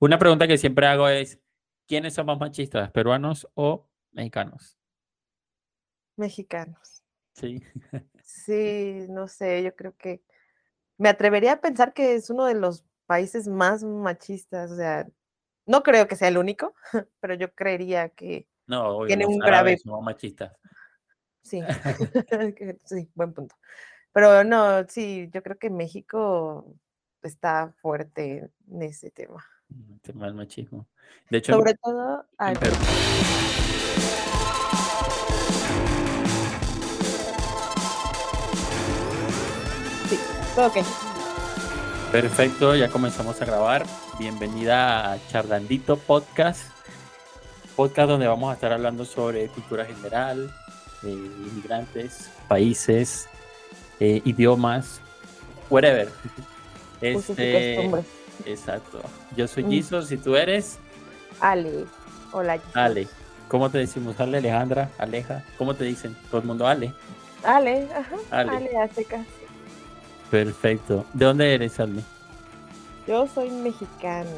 Una pregunta que siempre hago es, ¿quiénes son más machistas, peruanos o mexicanos? Mexicanos. Sí. Sí, no sé, yo creo que me atrevería a pensar que es uno de los países más machistas, o sea, no creo que sea el único, pero yo creería que No, obvio, tiene un grave, son machistas. sí, sí, buen punto. Pero no, sí, yo creo que México está fuerte en ese tema. Tema del machismo. De hecho, Sobre todo, Perú. sí, todo ok. Perfecto, ya comenzamos a grabar. Bienvenida a Charlandito Podcast. Podcast donde vamos a estar hablando sobre cultura general, eh, inmigrantes, países, eh, idiomas, whatever. Este. Exacto. Yo soy Mm. Jesus y tú eres Ale, hola. Jesus. Ale. ¿Cómo te decimos? Ale, Alejandra, Aleja. ¿Cómo te dicen? Todo el mundo Ale. Ale, ajá, Ale. Ale. Perfecto. ¿De dónde eres, Ale? Yo soy mexicana.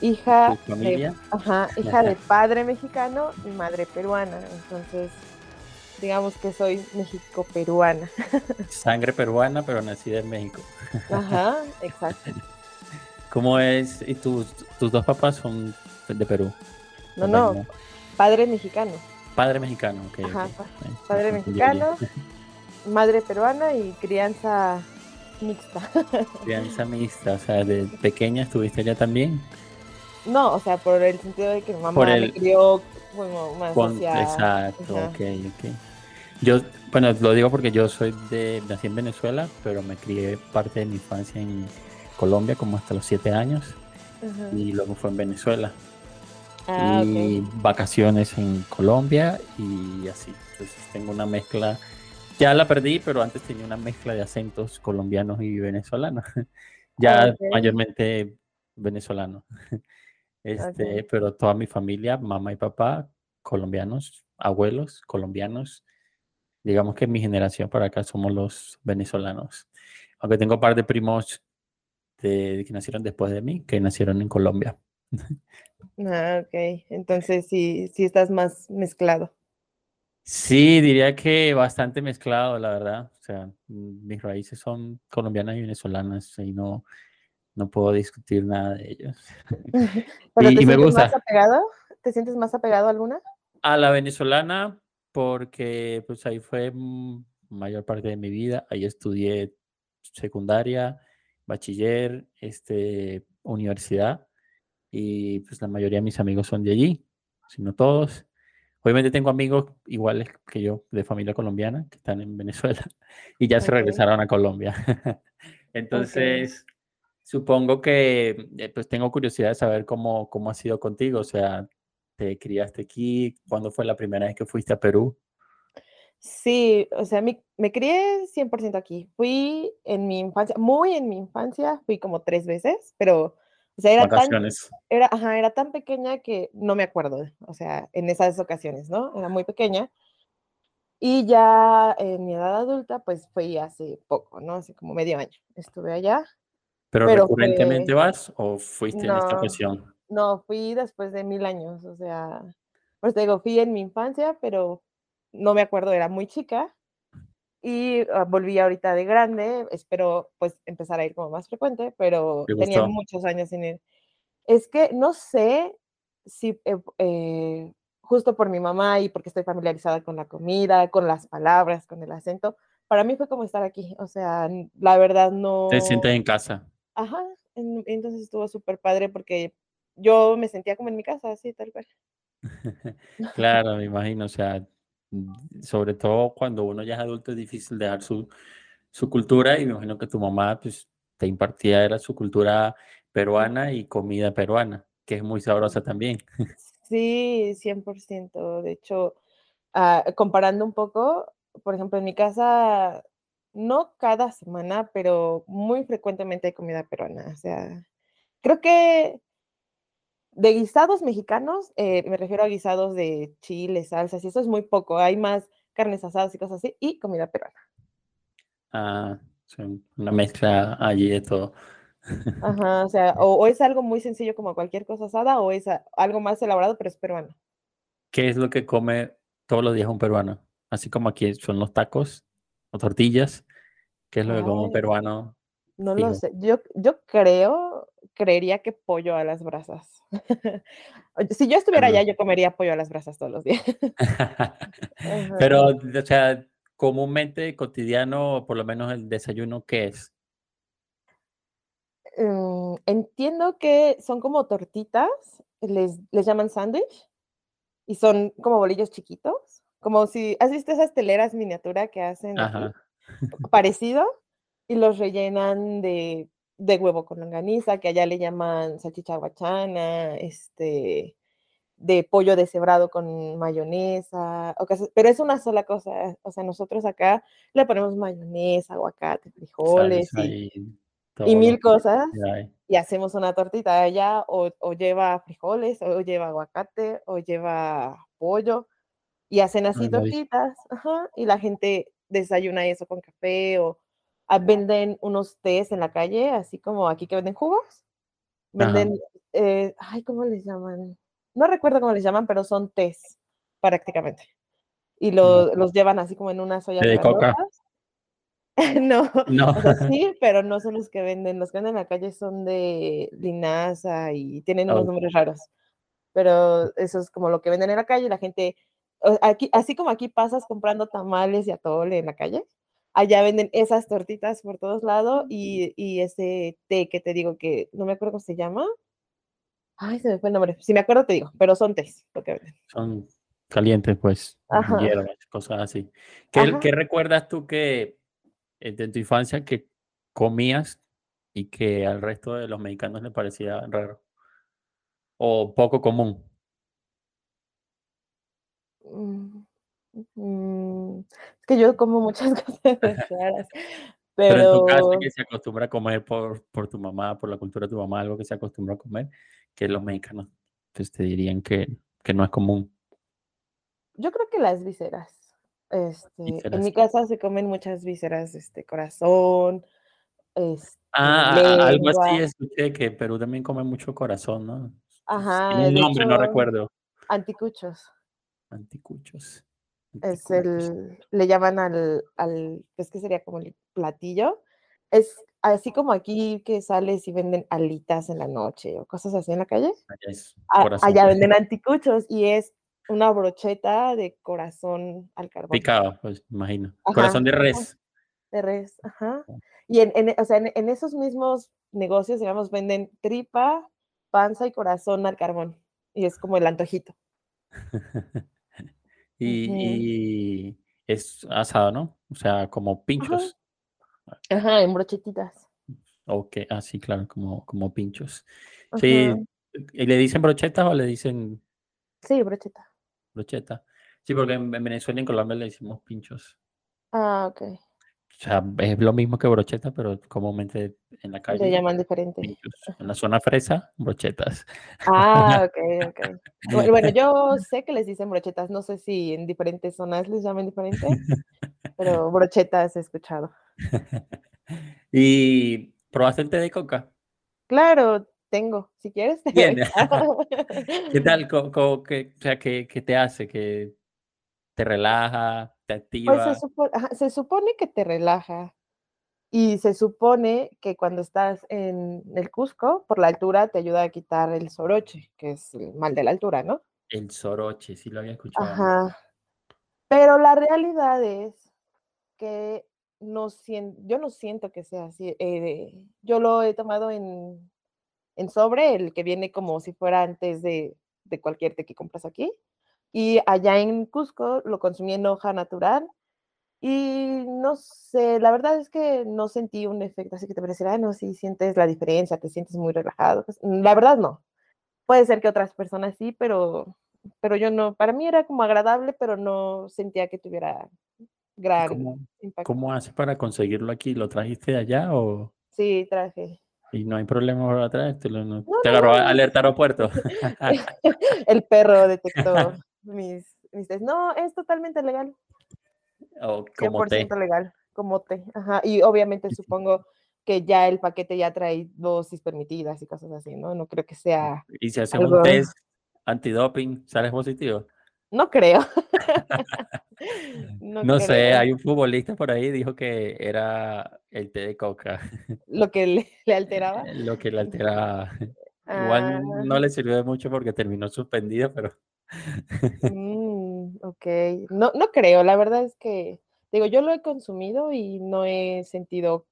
Hija de, ajá, hija de padre mexicano y madre peruana. Entonces, digamos que soy México-peruana. Sangre peruana, pero nacida en México. Ajá, exacto. ¿Cómo es? ¿Y tus, tus dos papás son de Perú? No, no, padre mexicano. Padre mexicano, ok. Ajá, padre mexicano, madre peruana y crianza mixta. Crianza mixta, o sea, de pequeña estuviste allá también. No, o sea, por el sentido de que mi mamá Por me crió como más Con- exacto, ajá. ok, ok. Yo, bueno, lo digo porque yo soy de, nací en Venezuela, pero me crié parte de mi infancia en Colombia, como hasta los siete años, Ajá. y luego fue en Venezuela. Ah, y vacaciones en Colombia y así. Entonces tengo una mezcla, ya la perdí, pero antes tenía una mezcla de acentos colombianos y venezolanos. ya Ah, mayormente venezolano. Este, Ok. pero toda mi familia, mamá y papá, colombianos, abuelos, colombianos. Digamos que mi generación para acá somos los venezolanos. Aunque tengo un par de primos de- que nacieron después de mí, que nacieron en Colombia. Ah, ok. Entonces sí, sí estás más mezclado. Sí, diría que bastante mezclado, la verdad. O sea, mis raíces son colombianas y venezolanas y no, no puedo discutir nada de ellos. ¿Pero Y- te y me sientes gusta. más apegado? ¿Te sientes más apegado a alguna? A la venezolana, porque pues ahí fue mayor parte de mi vida. Ahí estudié secundaria, bachiller, este, universidad y pues la mayoría de mis amigos son de allí, si no todos. Obviamente tengo amigos iguales que yo de familia colombiana que están en Venezuela y ya se Ok. regresaron a Colombia. Entonces, supongo que eh, pues tengo curiosidad de saber cómo, cómo ha sido contigo. O sea, ¿te criaste aquí? ¿Cuándo fue la primera vez que fuiste a Perú? Sí, o sea, mi- me crié 100% aquí. Fui en mi infancia, muy en mi infancia, fui como tres veces, pero, o sea, era tan, era, ajá, era tan pequeña que no me acuerdo, o sea, en esas ocasiones, ¿no? Era muy pequeña. Y ya en mi edad adulta, pues fui hace poco, ¿no? Hace como medio año. Estuve allá. ¿Pero Pero recurrentemente fue- vas o fuiste en esta No. ocasión? No, fui después de mil años, o sea, pues te digo, fui en mi infancia, pero no me acuerdo, era muy chica. Y ah, volví ahorita de grande, espero pues empezar a ir como más frecuente, pero ¿Te tenía gustó? muchos años sin ir. Es que no sé si eh, eh, justo por mi mamá y porque estoy familiarizada con la comida, con las palabras, con el acento, para mí fue como estar aquí, o sea, la verdad no... ¿Te sientes en casa? Ajá, en- entonces estuvo súper padre porque yo me sentía como en mi casa, así tal cual. Claro, me imagino, o sea, mm, sobre todo cuando uno ya es adulto es difícil dejar su, su cultura y me imagino que tu mamá pues te impartía era su cultura peruana y comida peruana, que es muy sabrosa también. Sí, 100%. De hecho, ah, comparando un poco, por ejemplo, en mi casa, no cada semana, pero muy frecuentemente hay comida peruana. O sea, creo que de guisados mexicanos, eh, me refiero a guisados de chile, salsas, y eso es muy poco. Hay más carnes asadas y cosas así, y comida peruana. Ah, sí, una mezcla allí de todo. Ajá, o sea, o, o es algo muy sencillo como cualquier cosa asada, o es a- algo más elaborado, pero es peruano. ¿Qué es lo que come todos los días un peruano? Así como aquí son los tacos o tortillas. ¿Qué es lo que un Ay, peruano no lo sé. Yo, yo creo, creería que pollo a las brasas. Si yo estuviera allá, yo comería pollo a las brasas todos los días. Pero, Ajá. o sea, comúnmente, cotidiano, por lo menos el desayuno, ¿qué es? Mm, entiendo que son como tortitas, les, les llaman sándwich, y son como bolillos chiquitos, como si, ¿has visto esas teleras miniatura que hacen aquí? Parecido, y los rellenan de, de huevo con longaniza, que allá le llaman salchicha guachana, este, de pollo deshebrado con mayonesa, pero es una sola cosa, o sea, nosotros acá le ponemos mayonesa, aguacate, frijoles y, y mil cosas, y hacemos una tortita allá, o, o lleva frijoles, o lleva aguacate, o lleva pollo, y hacen así Ay, tortitas, ajá, y la gente desayuna eso con café, o ah, venden unos tés en la calle, así como aquí que venden jugos, venden, eh, ay, ¿cómo les llaman? No recuerdo cómo les llaman, pero son tés, prácticamente. Y lo- los llevan así como en unas ollas ¿Té de coca? No, No. o sea, sí, pero no son los que venden. Los que venden en la calle son de linaza y tienen unos Oh, nombres raros. Pero eso es como lo que venden en la calle. La gente, aquí, así como aquí pasas comprando tamales y atole en la calle, allá venden esas tortitas por todos lados y, y ese té que te digo que no me acuerdo cómo se llama. Ay, se me fue el nombre. Si me acuerdo te digo, pero son tés lo que venden. son calientes, pues, Ajá, hierbas, cosas así. ¿Qué, ajá. qué recuerdas tú que eh, de tu infancia que comías y que al resto de los mexicanos le parecía raro o poco común? Mm, mm, es que yo como muchas cosas raras, Pero en tu casa, pero que se acostumbra a comer por, por tu mamá, por la cultura de tu mamá, algo que se acostumbra a comer, que los mexicanos pues, te dirían que, que no es común. yo creo que las vísceras. Este, en mi casa se comen muchas vísceras, este, corazón, este, Ah, a- a- algo así escuché que Perú también come mucho corazón, ¿no? Tiene Ajá, un de nombre, no recuerdo. anticuchos. Anticuchos. Es el, le llaman al, al, pues, ¿qué sería como el platillo? Es así como aquí que sales y venden alitas en la noche o cosas así en la calle. Allá es corazón allá venden anticuchos y es una brocheta de corazón al carbón. picado, pues imagino. Ajá, Corazón de res. De res, ajá. Oh. Y en, en- o sea, en, en esos mismos negocios, digamos, venden tripa, panza y corazón al carbón. Y es como el antojito. y, y es asado, ¿no? O sea, como pinchos. ajá, en brochetitas. Ok, así, claro, como, como pinchos. Ajá, Sí, ¿y le dicen brochetas o le dicen sí, brocheta. brocheta? Sí, porque en, en Venezuela y en Colombia le decimos pinchos. Ah, ok. O sea, es lo mismo que brocheta, pero comúnmente en la Le calle, llaman diferente. pinchos. En la zona fresa, brochetas. Ah, ok, ok. Bu- Bueno, yo sé que les dicen brochetas, no sé si en diferentes zonas les llaman diferente, pero brochetas he escuchado. ¿Y probaste el té de coca? Claro, tengo, si quieres. te Bien. ¿Qué tal? Qué- o sea, ¿qué, qué te hace? ¿Que te relaja? ¿Te Pues se, activa? supo- ajá, se supone que te relaja y se supone que cuando estás en el Cusco, por la altura, te ayuda a quitar el soroche, que es el mal de la altura, ¿no? El soroche, sí lo había escuchado. Ajá. Pero la realidad es que no sien- yo no siento que sea así. eh, yo lo he tomado en, en sobre, el que viene como si fuera antes de, de cualquier té que compras aquí. Y allá en Cusco lo consumí en hoja natural. Y no sé, la verdad es que no sentí un efecto así que te pareciera, "Ah, no, sí sientes la diferencia, te sientes muy relajado. Pues, la verdad no. Puede ser que otras personas sí, pero, pero yo no. Para mí era como agradable, pero no sentía que tuviera ¿Y gran cómo, impacto. cómo haces para conseguirlo aquí? ¿Lo trajiste allá o Sí, traje. y no hay problema para traértelo? ¿no? No, ¿Te agarró no. alerta aeropuerto? El perro detectó mis, mis test. No, es totalmente legal. o como té. 100% legal, como té. Ajá. Y obviamente supongo que ya el paquete ya trae dosis permitidas y cosas así, ¿no? No creo que sea... Y si hacen un test antidoping, ¿sales positivo? No creo. no, sé, hay un futbolista por ahí dijo que era el té de coca. Lo que le, alteraba. Lo que le alteraba. Igual no ah. le sirvió de mucho porque terminó suspendido, pero. Mm, ok, no, no creo, la verdad es que, digo, yo lo he consumido y no he sentido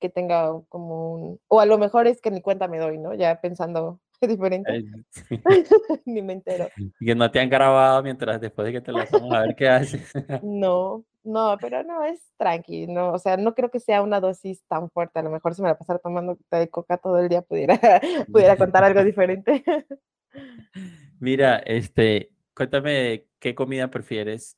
que tenga como un, o a lo mejor es que ni cuenta me doy, ¿no? Ya pensando diferente. Ni me entero. Que no te han grabado mientras después de que te lo vamos a ver qué haces. no, no, pero no, es tranqui, no, o sea, no creo que sea una dosis tan fuerte. A lo mejor si me la pasara tomando de coca todo el día pudiera, pudiera contar algo diferente. Mira, este, cuéntame qué comida prefieres,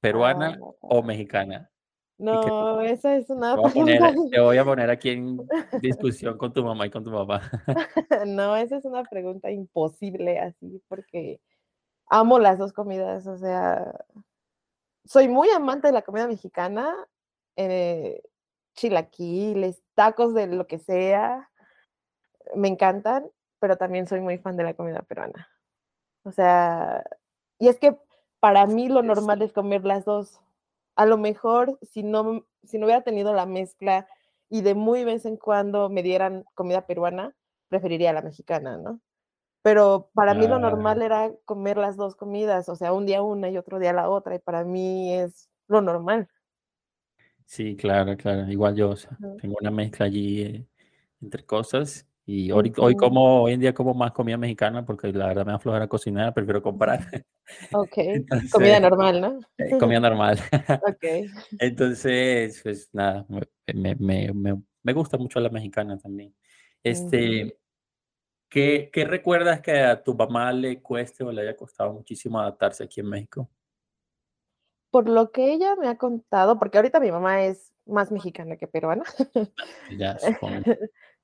peruana o ah. mexicana. No, esa es una te voy, a poner aquí en discusión con tu mamá y con tu papá. no, esa es una pregunta imposible así, porque amo las dos comidas, o sea, soy muy amante de la comida mexicana, eh, chilaquiles, tacos de lo que sea, me encantan, pero también soy muy fan de la comida peruana. O sea, y es que para mí lo normal es comer las dos a lo mejor si no, si no hubiera tenido la mezcla y de muy vez en cuando me dieran comida peruana, preferiría la mexicana, ¿no? Pero para mí lo normal era comer las dos comidas, o sea, un día una y otro día la otra, y para mí es lo normal. Sí, claro, claro. Igual yo, tengo una mezcla allí eh, entre cosas y hoy, hoy, como, hoy en día como más comida mexicana porque la verdad me da flojera cocinar, prefiero comprar. Ok, comida normal, ¿no? Eh, comida normal. ok. Entonces, pues nada, me, me, me, me, gusta mucho la mexicana también. Este, ¿qué, ¿qué, recuerdas que a tu mamá le cueste o le haya costado muchísimo adaptarse aquí en México? Por lo que ella me ha contado, porque ahorita mi mamá es más mexicana que peruana. Ya, supongo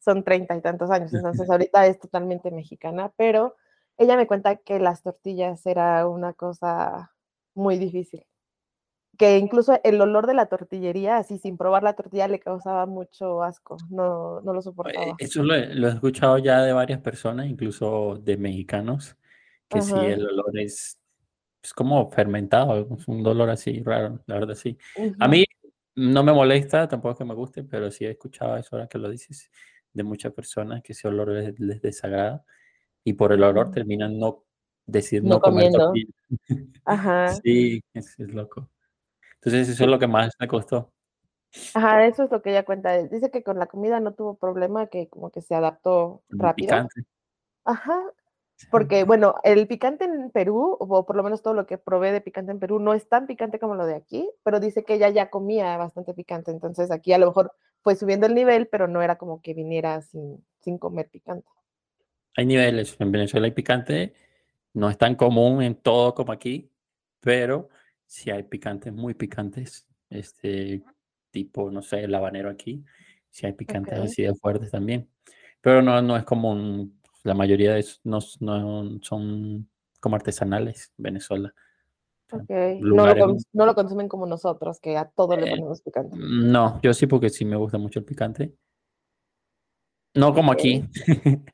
son treinta y tantos años, entonces ahorita es totalmente mexicana, pero ella me cuenta que las tortillas era una cosa muy difícil, que incluso el olor de la tortillería, así sin probar la tortilla, le causaba mucho asco, no, no lo soportaba. Eso lo, he escuchado ya de varias personas, incluso de mexicanos, que sí, el olor es, es como fermentado, es un dolor así raro, la verdad sí. A mí no me molesta, tampoco que me guste, pero sí he escuchado eso ahora que lo dices de muchas personas que ese olor les, desagrada y por el olor terminan no decidiendo no, comer Ajá. sí, es, es, loco. Entonces eso es lo que más me costó. Ajá, eso es lo que ella cuenta. Dice que con la comida no tuvo problema, que como que se adaptó rápido. Picante. Ajá, porque bueno, el picante en Perú, o por lo menos todo lo que probé de picante en Perú, no es tan picante como lo de aquí, pero dice que ella ya comía bastante picante, entonces aquí a lo mejor fue subiendo el nivel, pero no era como que viniera sin, sin comer picante. Hay niveles, en Venezuela hay picante, no es tan común en todo como aquí, pero sí hay picantes muy picantes, este tipo, no sé, el habanero aquí, sí hay picantes así de fuertes también, pero no, no es común, la mayoría de esos no, no son como artesanales en Venezuela. No lo, consumen como nosotros, que a todo le eh, ponemos picante. No, yo sí porque sí me gusta mucho el picante. No como aquí,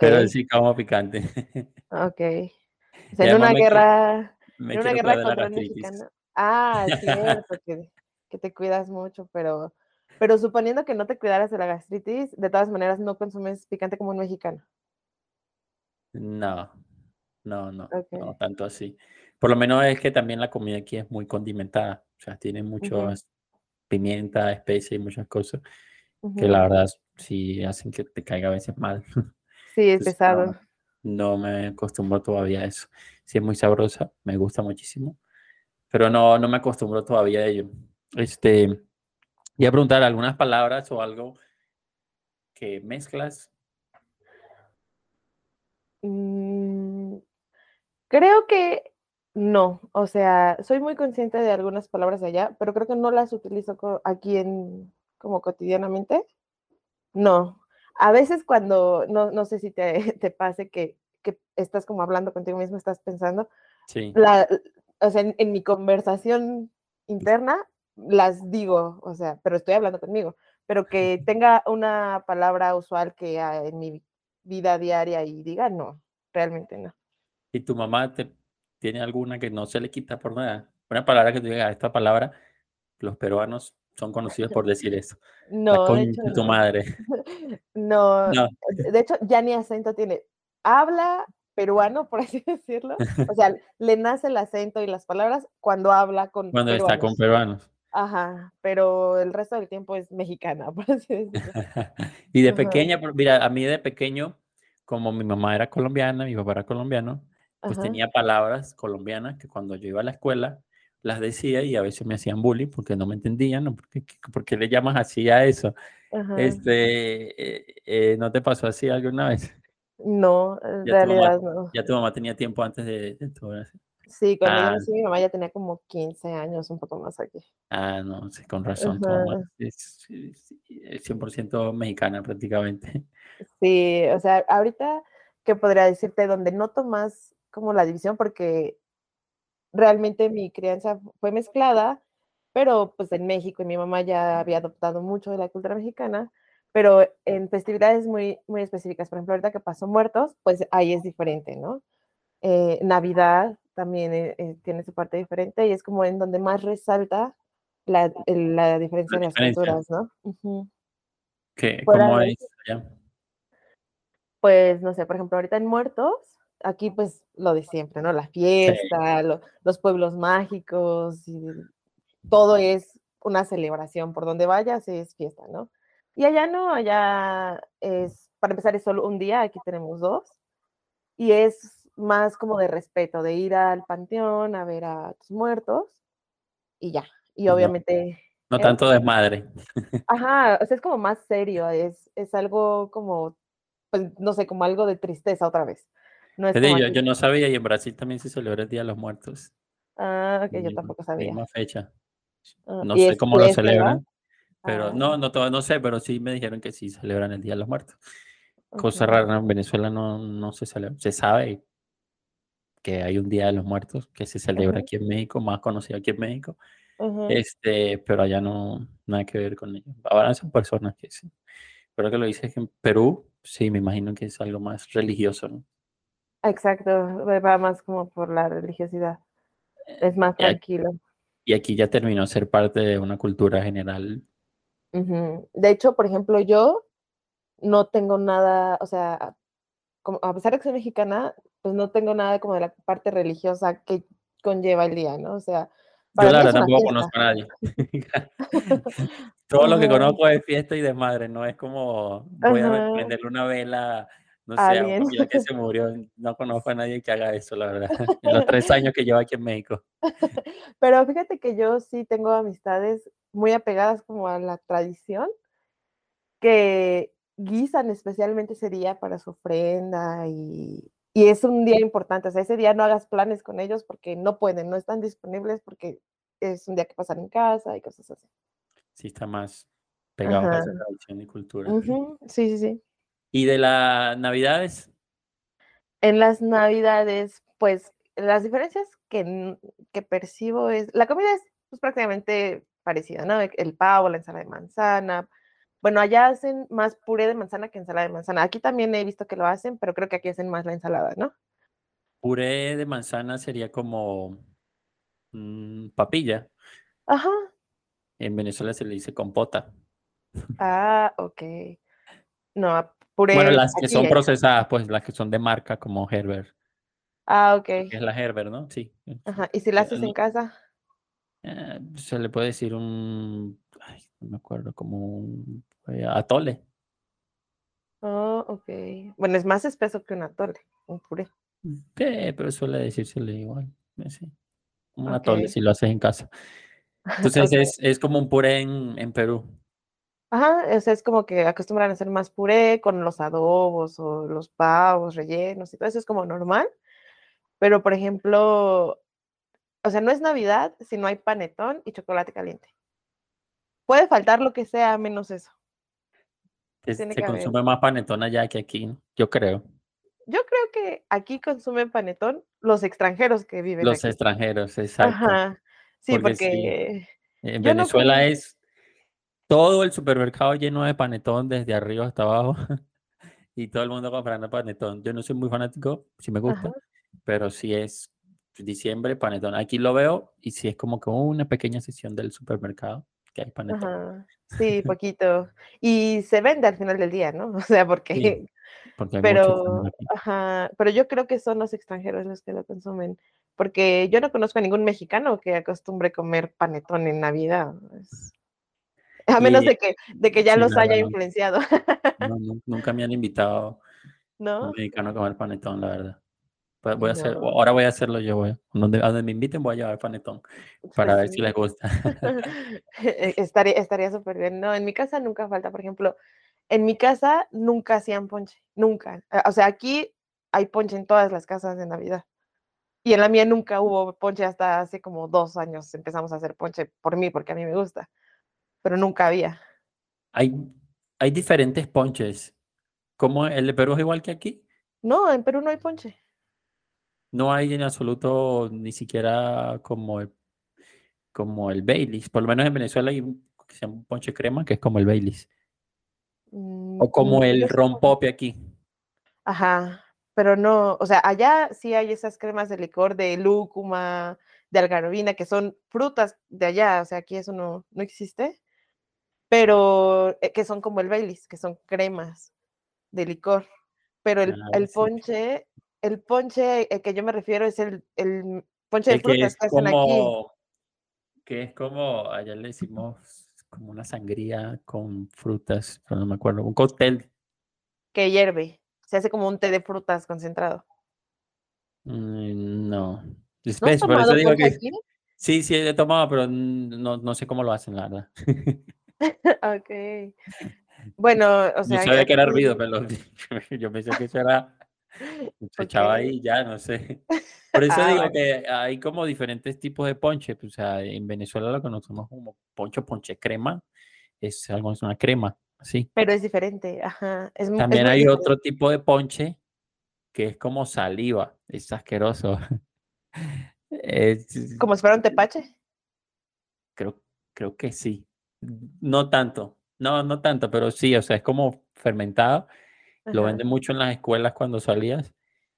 pero sí como picante. Ok. en una guerra, en una guerra contra el mexicano. Ah, cierto, que, que te cuidas mucho, pero, pero suponiendo que no te cuidaras de la gastritis, de todas maneras no consumes picante como un mexicano. No, no, no, no tanto así. Por lo menos es que también la comida aquí es muy condimentada, o sea, tiene muchas pimienta, especias y muchas cosas que la verdad sí hacen que te caiga a veces mal. Sí, es pesado. No, me acostumbro todavía a eso. Sí es muy sabrosa, me gusta muchísimo, pero no, no me acostumbro todavía a ello. Este, voy a preguntar algunas palabras o algo que mezclas. Mm, creo que no, o sea, soy muy consciente de algunas palabras allá, pero creo que no las utilizo aquí en como cotidianamente. No. A veces cuando, no, no sé si te, te pase que, que, estás como hablando contigo mismo, estás pensando, sí. la, o sea, en, en, mi conversación interna las digo, o sea, pero estoy hablando conmigo, pero que tenga una palabra usual que ah, en mi vida diaria y diga, no, realmente no. ¿Y tu mamá te, tiene alguna que no se le quita por nada? Una palabra que tú digas, esta palabra, los peruanos son conocidos por decir eso. No, de concha hecho de tu no. madre. No, No, de hecho ya ni acento tiene. Habla peruano, por así decirlo. O sea, le nace el acento y las palabras cuando habla con cuando está con peruanos. peruanos. Ajá, pero el resto del tiempo es mexicana, por así decirlo. Y de Ajá, pequeña, mira, a mí de pequeño, como mi mamá era colombiana, mi papá era colombiano, pues ajá, tenía palabras colombianas que cuando yo iba a la escuela las decía y a veces me hacían bullying porque no me entendían, ¿no? ¿Por qué, qué- por qué le llamas así a eso? ajá. Este, eh, eh, ¿no te pasó así alguna vez? No, en Ya tu mamá, realidad no. ya tu mamá tenía tiempo antes de, de todo eso. Sí, cuando yo Ah, nací, mi mamá ya tenía como 15 años, un poco más aquí. ah, no, sí, con razón, tu mamá es, es- es 100% mexicana prácticamente. Sí, o sea, ahorita que podría decirte donde noto más como la división, porque realmente mi crianza fue mezclada, pero pues en México y mi mamá ya había adoptado mucho de la cultura mexicana, pero en festividades muy, muy específicas, por ejemplo, ahorita que pasó Muertos, pues ahí es diferente, ¿no? Eh, Navidad también eh, eh, tiene su parte diferente y es como en donde más resalta la, la diferencia de las culturas, ¿no? Fuera ¿cómo es allá? Pues, no sé, por ejemplo, ahorita en Muertos, aquí pues lo de siempre, ¿no? La Sí, fiesta, lo- los pueblos mágicos, y todo es una celebración, por donde vayas es fiesta, ¿no? Y allá no, allá es, para empezar es solo un día, aquí tenemos dos, y es más como de respeto, de ir al panteón a ver a tus muertos y ya. Y no, obviamente, no tanto desmadre. Ajá, o sea, es como más serio, es, es algo como, pues, no sé, como algo de tristeza otra vez. No es yo no sabía y en Brasil también se celebra el Día de los Muertos. Ah, ok, yo tampoco sabía. misma fecha. Ah, No sé cómo lo celebran, pero Ah, no, no, todo- no sé, pero sí me dijeron que sí celebran el Día de los Muertos. Cosa ujú, rara, en Venezuela no, no se celebra. Se sabe que hay un Día de los Muertos que se celebra aquí en México, más conocido aquí en México, ujú. este, pero allá no, nada que ver con ello. Ahora son personas que sí. Pero que lo dices que en Perú, sí, me imagino que es algo más religioso, ¿no? Exacto, va más como por la religiosidad, es más Y aquí, tranquilo. y aquí ya terminó ser parte de una cultura general. De hecho, por ejemplo, yo no tengo nada, o sea, como, a pesar de que soy mexicana, pues no tengo nada como de la parte religiosa que conlleva el día, ¿no? O sea, Yo la verdad tampoco fiesta. conozco a nadie. Todo lo que conozco es fiesta y desmadre, no es como voy a prenderle una vela, no sé, a un alien. familiar que se murió. No conozco a nadie que haga eso, la verdad. En los tres años que llevo aquí en México. Pero fíjate que yo sí tengo amistades muy apegadas como a la tradición, que guisan especialmente ese día para su ofrenda y, y es un día importante. O sea, ese día no hagas planes con ellos porque no pueden, no están disponibles porque es un día que pasan en casa y cosas así. Sí, está más pegados a Ajá. esa tradición y cultura. Ujú, Sí, sí, sí. Y de las navidades, En las navidades, pues las diferencias que, que percibo es, la comida es pues, prácticamente parecida, ¿no? El pavo, la ensalada de manzana. Bueno, allá hacen más puré de manzana que ensalada de manzana. Aquí también he visto que lo hacen, pero creo que aquí hacen más la ensalada, ¿no? puré de manzana sería como mm, papilla. Ajá. En Venezuela se le dice compota. Ah, ok. No, puré es las que son procesadas, pues las que son de marca como Herbert. Ah, ok. Es la Herbert, ¿no? Sí. Ajá. ¿Y si la haces en casa? eh, se le puede decir un, ay, no me acuerdo, como un eh, atole. Oh, ok. Bueno, es más espeso que un atole, un puré. Sí, pero suele decírsele igual. eh, sí, un atole si lo haces en casa. Entonces es, es como un puré en, en Perú. Ajá, o sea, es como que acostumbran a hacer más puré con los adobos o los pavos rellenos y todo eso es como normal. Pero, por ejemplo, o sea, no es Navidad si no hay panetón y chocolate caliente. Puede faltar lo que sea menos eso. Se, Tiene se que haber. consume más panetón allá que aquí, ¿no? yo creo. Yo creo que aquí consumen panetón los extranjeros que viven Los aquí. extranjeros, exacto. Ajá. Sí, Porque sí, en no Venezuela con... es todo el supermercado lleno de panetón desde arriba hasta abajo y todo el mundo comprando panetón. Yo no soy muy fanático, sí me gusta, Ajá. pero si es diciembre, panetón. Aquí lo veo y si es como que una pequeña sesión del supermercado que hay panetón. Ajá. Sí, poquito. Y se vende al final del día, ¿no? O sea, Sí, porque, mucho pero, ajá, pero yo creo que son los extranjeros los que lo consumen, porque yo no conozco a ningún mexicano que acostumbre comer panetón en Navidad. es- A menos Y de que, de que ya sí, los haya verdad, influenciado, no, nu- nunca me han invitado un ¿no? mexicano a comer panetón, la verdad. Voy a hacer, No, ahora voy a hacerlo yo, voy. Donde, a donde me inviten voy a llevar panetón para pues ver si sí. les gusta. E- Estaría, estaría súper bien. No, en mi casa nunca falta, por ejemplo, en mi casa nunca hacían ponche, nunca. Eh, O sea, aquí hay ponche en todas las casas de Navidad. Y en la mía nunca hubo ponche hasta hace como dos años empezamos a hacer ponche por mí, porque a mí me gusta, pero nunca había. Hay, hay diferentes ponches. ¿Cómo el de Perú es igual que aquí? No, en Perú no hay ponche. No hay en absoluto ni siquiera como el, como el Baileys. Por lo menos en Venezuela hay un que se llama un ponche crema, que es como el Baileys. Mm, O como mm, el rompope aquí. Ajá, pero no, o sea, allá sí hay esas cremas de licor de lúcuma, de algarrobina, que son frutas de allá, o sea, aquí eso no, no existe, pero eh, que son como el Baileys, que son cremas de licor. Pero el, Ah, el sí. ponche, el ponche el que yo me refiero es el, el ponche de El que frutas es que hacen aquí, como, que es como, allá le decimos como una sangría con frutas, pero no me acuerdo, un cóctel. que hierve, se hace como un té de frutas concentrado. Mm, no. Es- ¿No has por eso digo que aquí? sí, sí he tomado, pero no, no sé cómo lo hacen, la verdad. Ok. Bueno, o sea, sabía que era hervido, pero yo pensé que eso era, se echaba ahí ya, no sé. Por eso Ah, digo vale. que hay como diferentes tipos de ponche. pues, O sea, en Venezuela lo conocemos como poncho, ponche crema. Es algo, es una crema, así. Pero es diferente, ajá. Es, mu- es También hay diferente. otro tipo de ponche que es como saliva. Es asqueroso. Es- Como si fuera un tepache. creo, creo que sí. No tanto. No, no tanto, pero sí, o sea, es como fermentado. Lo venden mucho en las escuelas cuando salías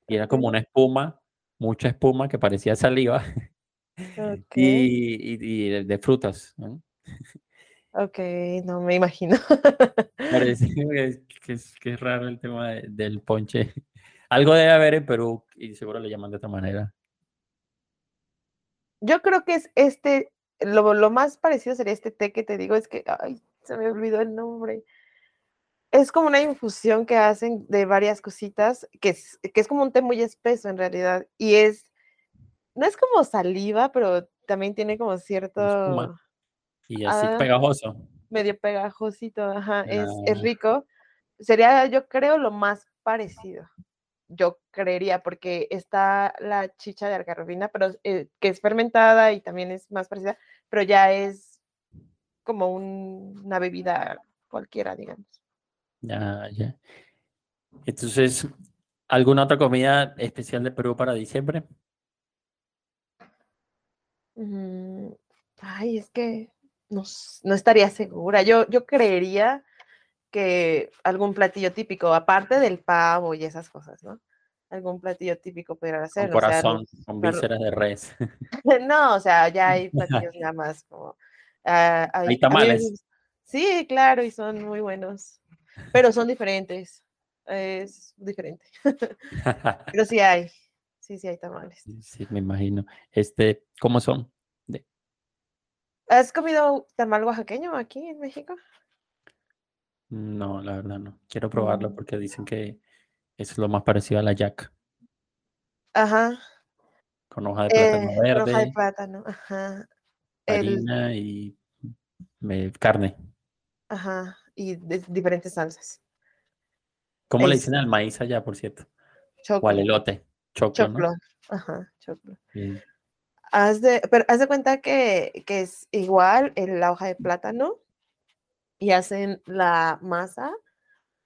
y era como una espuma, mucha espuma que parecía saliva y, y- y de, frutas. ¿no? ok, no me imagino. Parece que es, que es- que es raro el tema de- del ponche. Algo debe haber en Perú y seguro le llaman de otra manera. Yo creo que es este, lo, lo más parecido sería este té que te digo, es que, ay, se me olvidó el nombre. Es como una infusión que hacen de varias cositas, que es, que es como un té muy espeso en realidad, y es, no es como saliva, pero también tiene como cierto, y así ah, pegajoso. medio pegajosito, ajá, es, es Ah, rico. Sería, yo creo, lo más parecido. Yo creería, porque está la chicha de algarrobina, pero eh, que es fermentada y también es más parecida, pero ya es como un- una bebida cualquiera, digamos. ya, ya. Entonces, ¿alguna otra comida especial de Perú para diciembre? Mm, Ay, es que no, no estaría segura. Yo, yo creería que algún platillo típico, aparte del pavo y esas cosas, ¿no? Algún platillo típico Con hacer, sea, corazón, con vísceras de res. no, o sea, ya hay platillos nada más como, ah, Hay mí tamales. sí, claro, y son muy buenos, pero son diferentes, es diferente, pero sí hay, sí, sí hay tamales. Sí, me imagino. Este, ¿cómo son? ¿Has comido tamal oaxaqueño aquí en México? No, la verdad no. Quiero probarlo Mm, porque dicen que es lo más parecido a la yac, Ajá, con hoja de eh, plátano con hoja de verde, plátano, ajá, el, harina y eh, carne. ajá, y de diferentes salsas. ¿Cómo le dicen al maíz allá, por cierto? O al choclo, elote. Choclo, ¿no? choclo, ajá, choclo. Sí. Haz de, pero haz de cuenta que, que es igual en la hoja de plátano y hacen la masa,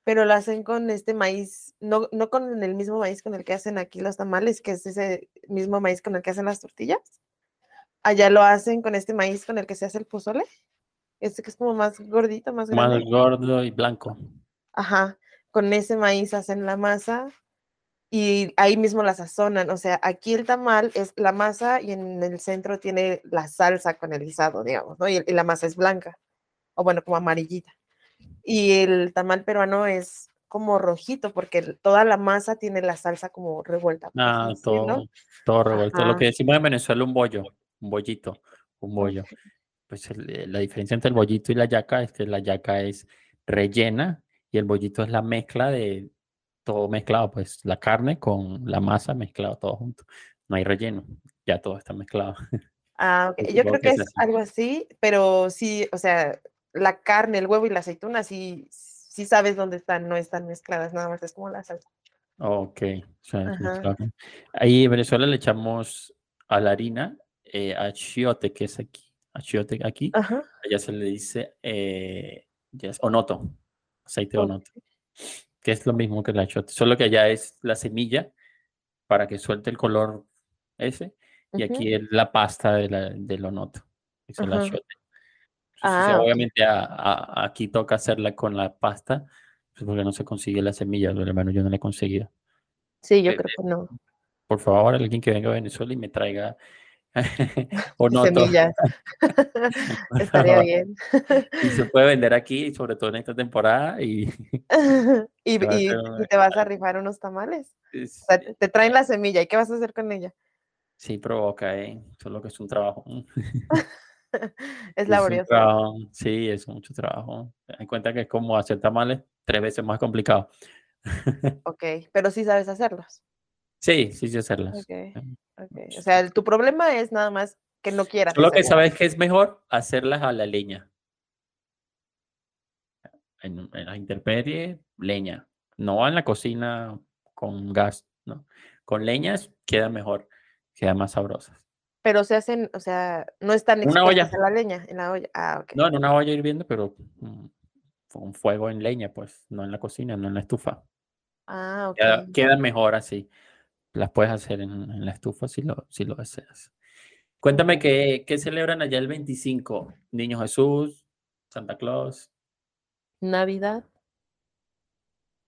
pero la hacen con este maíz, no, no con el mismo maíz con el que hacen aquí los tamales, que es ese mismo maíz con el que hacen las tortillas. Allá lo hacen con este maíz con el que se hace el pozole. Este que es como más gordito, más Más grande. gordo y blanco. Ajá, con ese maíz hacen la masa y ahí mismo la sazonan. O sea, aquí el tamal es la masa y en el centro tiene la salsa con el guisado, digamos, ¿no? Y, y la masa es blanca, o bueno, como amarillita. Y el tamal peruano es como rojito, porque toda la masa tiene la salsa como revuelta. Ah, decirlo. todo, todo revuelto. Lo Ajá. que decimos en Venezuela, un bollo, un bollito, un bollo. Pues el- eh, la diferencia entre el bollito y la yaca es que la yaca es rellena y el bollito es la mezcla de todo mezclado, pues la carne con la masa mezclado todo junto. No hay relleno, ya todo está mezclado. Ah, ok. Yo creo que que es es así. algo así, pero sí, o sea, la carne, el huevo y la aceituna, sí, sí sabes dónde están, no están mezcladas, nada más es como la salsa. Ok, Ajá. Ahí en Venezuela le echamos a la harina eh, achiote, que es aquí, achiote aquí, Ajá. allá se le dice eh, ya es onoto, aceite onoto, que es lo mismo que el achiote, solo que allá es la semilla para que suelte el color ese, y aquí es la pasta de la, del onoto, es el achiote. Sí, Ah, obviamente a- a- aquí toca hacerla con la pasta, pues, porque no se consigue la semilla, menos yo no la he conseguido. Sí, yo Eh, creo que no. Por favor, alguien que venga a Venezuela y me traiga onoto. Semillas. por Estaría bien. Y se puede vender aquí, sobre todo en esta temporada, y y, una- te vas a rifar unos tamales. O sea, te traen la semilla, ¿y qué vas a hacer con ella? sí provoca, ¿eh? Solo que es un trabajo. Es laborioso. sí, es mucho trabajo. Ten en cuenta que es como hacer tamales tres veces más complicado. Ok, pero sí sabes hacerlos. Sí, sí, sí hacerlas. Ok, Eh, ok. O sea, el- tu problema es nada más que no quieras Solo que sabes que es mejor hacerlas a la leña. En, en la intemperie, leña. No en la cocina con gas, ¿no? Con leñas queda mejor, queda más sabrosas. Pero se hacen, o sea, no están Una olla. a la leña, en la olla. Ah, ok. No, en una olla hirviendo, pero mm, con fuego en leña, pues, no en la cocina, no en la estufa. Ah, ok. Queda, quedan mejor así. Las puedes hacer en, en la estufa si lo, si lo deseas. Cuéntame qué, qué celebran allá el 25. Niño Jesús, Santa Claus, Navidad.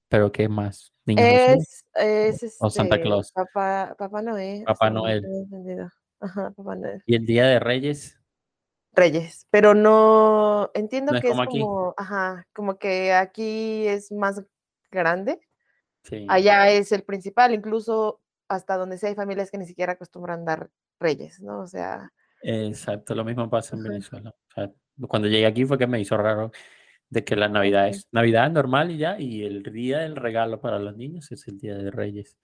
pero ¿qué más? Niño Jesús, Es, es o Santa este, Claus. Papá, Papá Noé. Papá Noel. Tengo entendido. Ajá, Papá Noel. y el Día de Reyes. Reyes, pero no entiendo No que es como como, ajá, como que aquí es más grande. Sí. Allá es el principal, incluso hasta donde sí hay familias que ni siquiera acostumbran dar reyes, ¿no? O sea, Exacto, lo mismo pasa en. Venezuela. O sea, cuando llegué aquí fue que me hizo raro de que la Navidad es Navidad normal y ya, y el día del regalo para los niños es el Día de Reyes.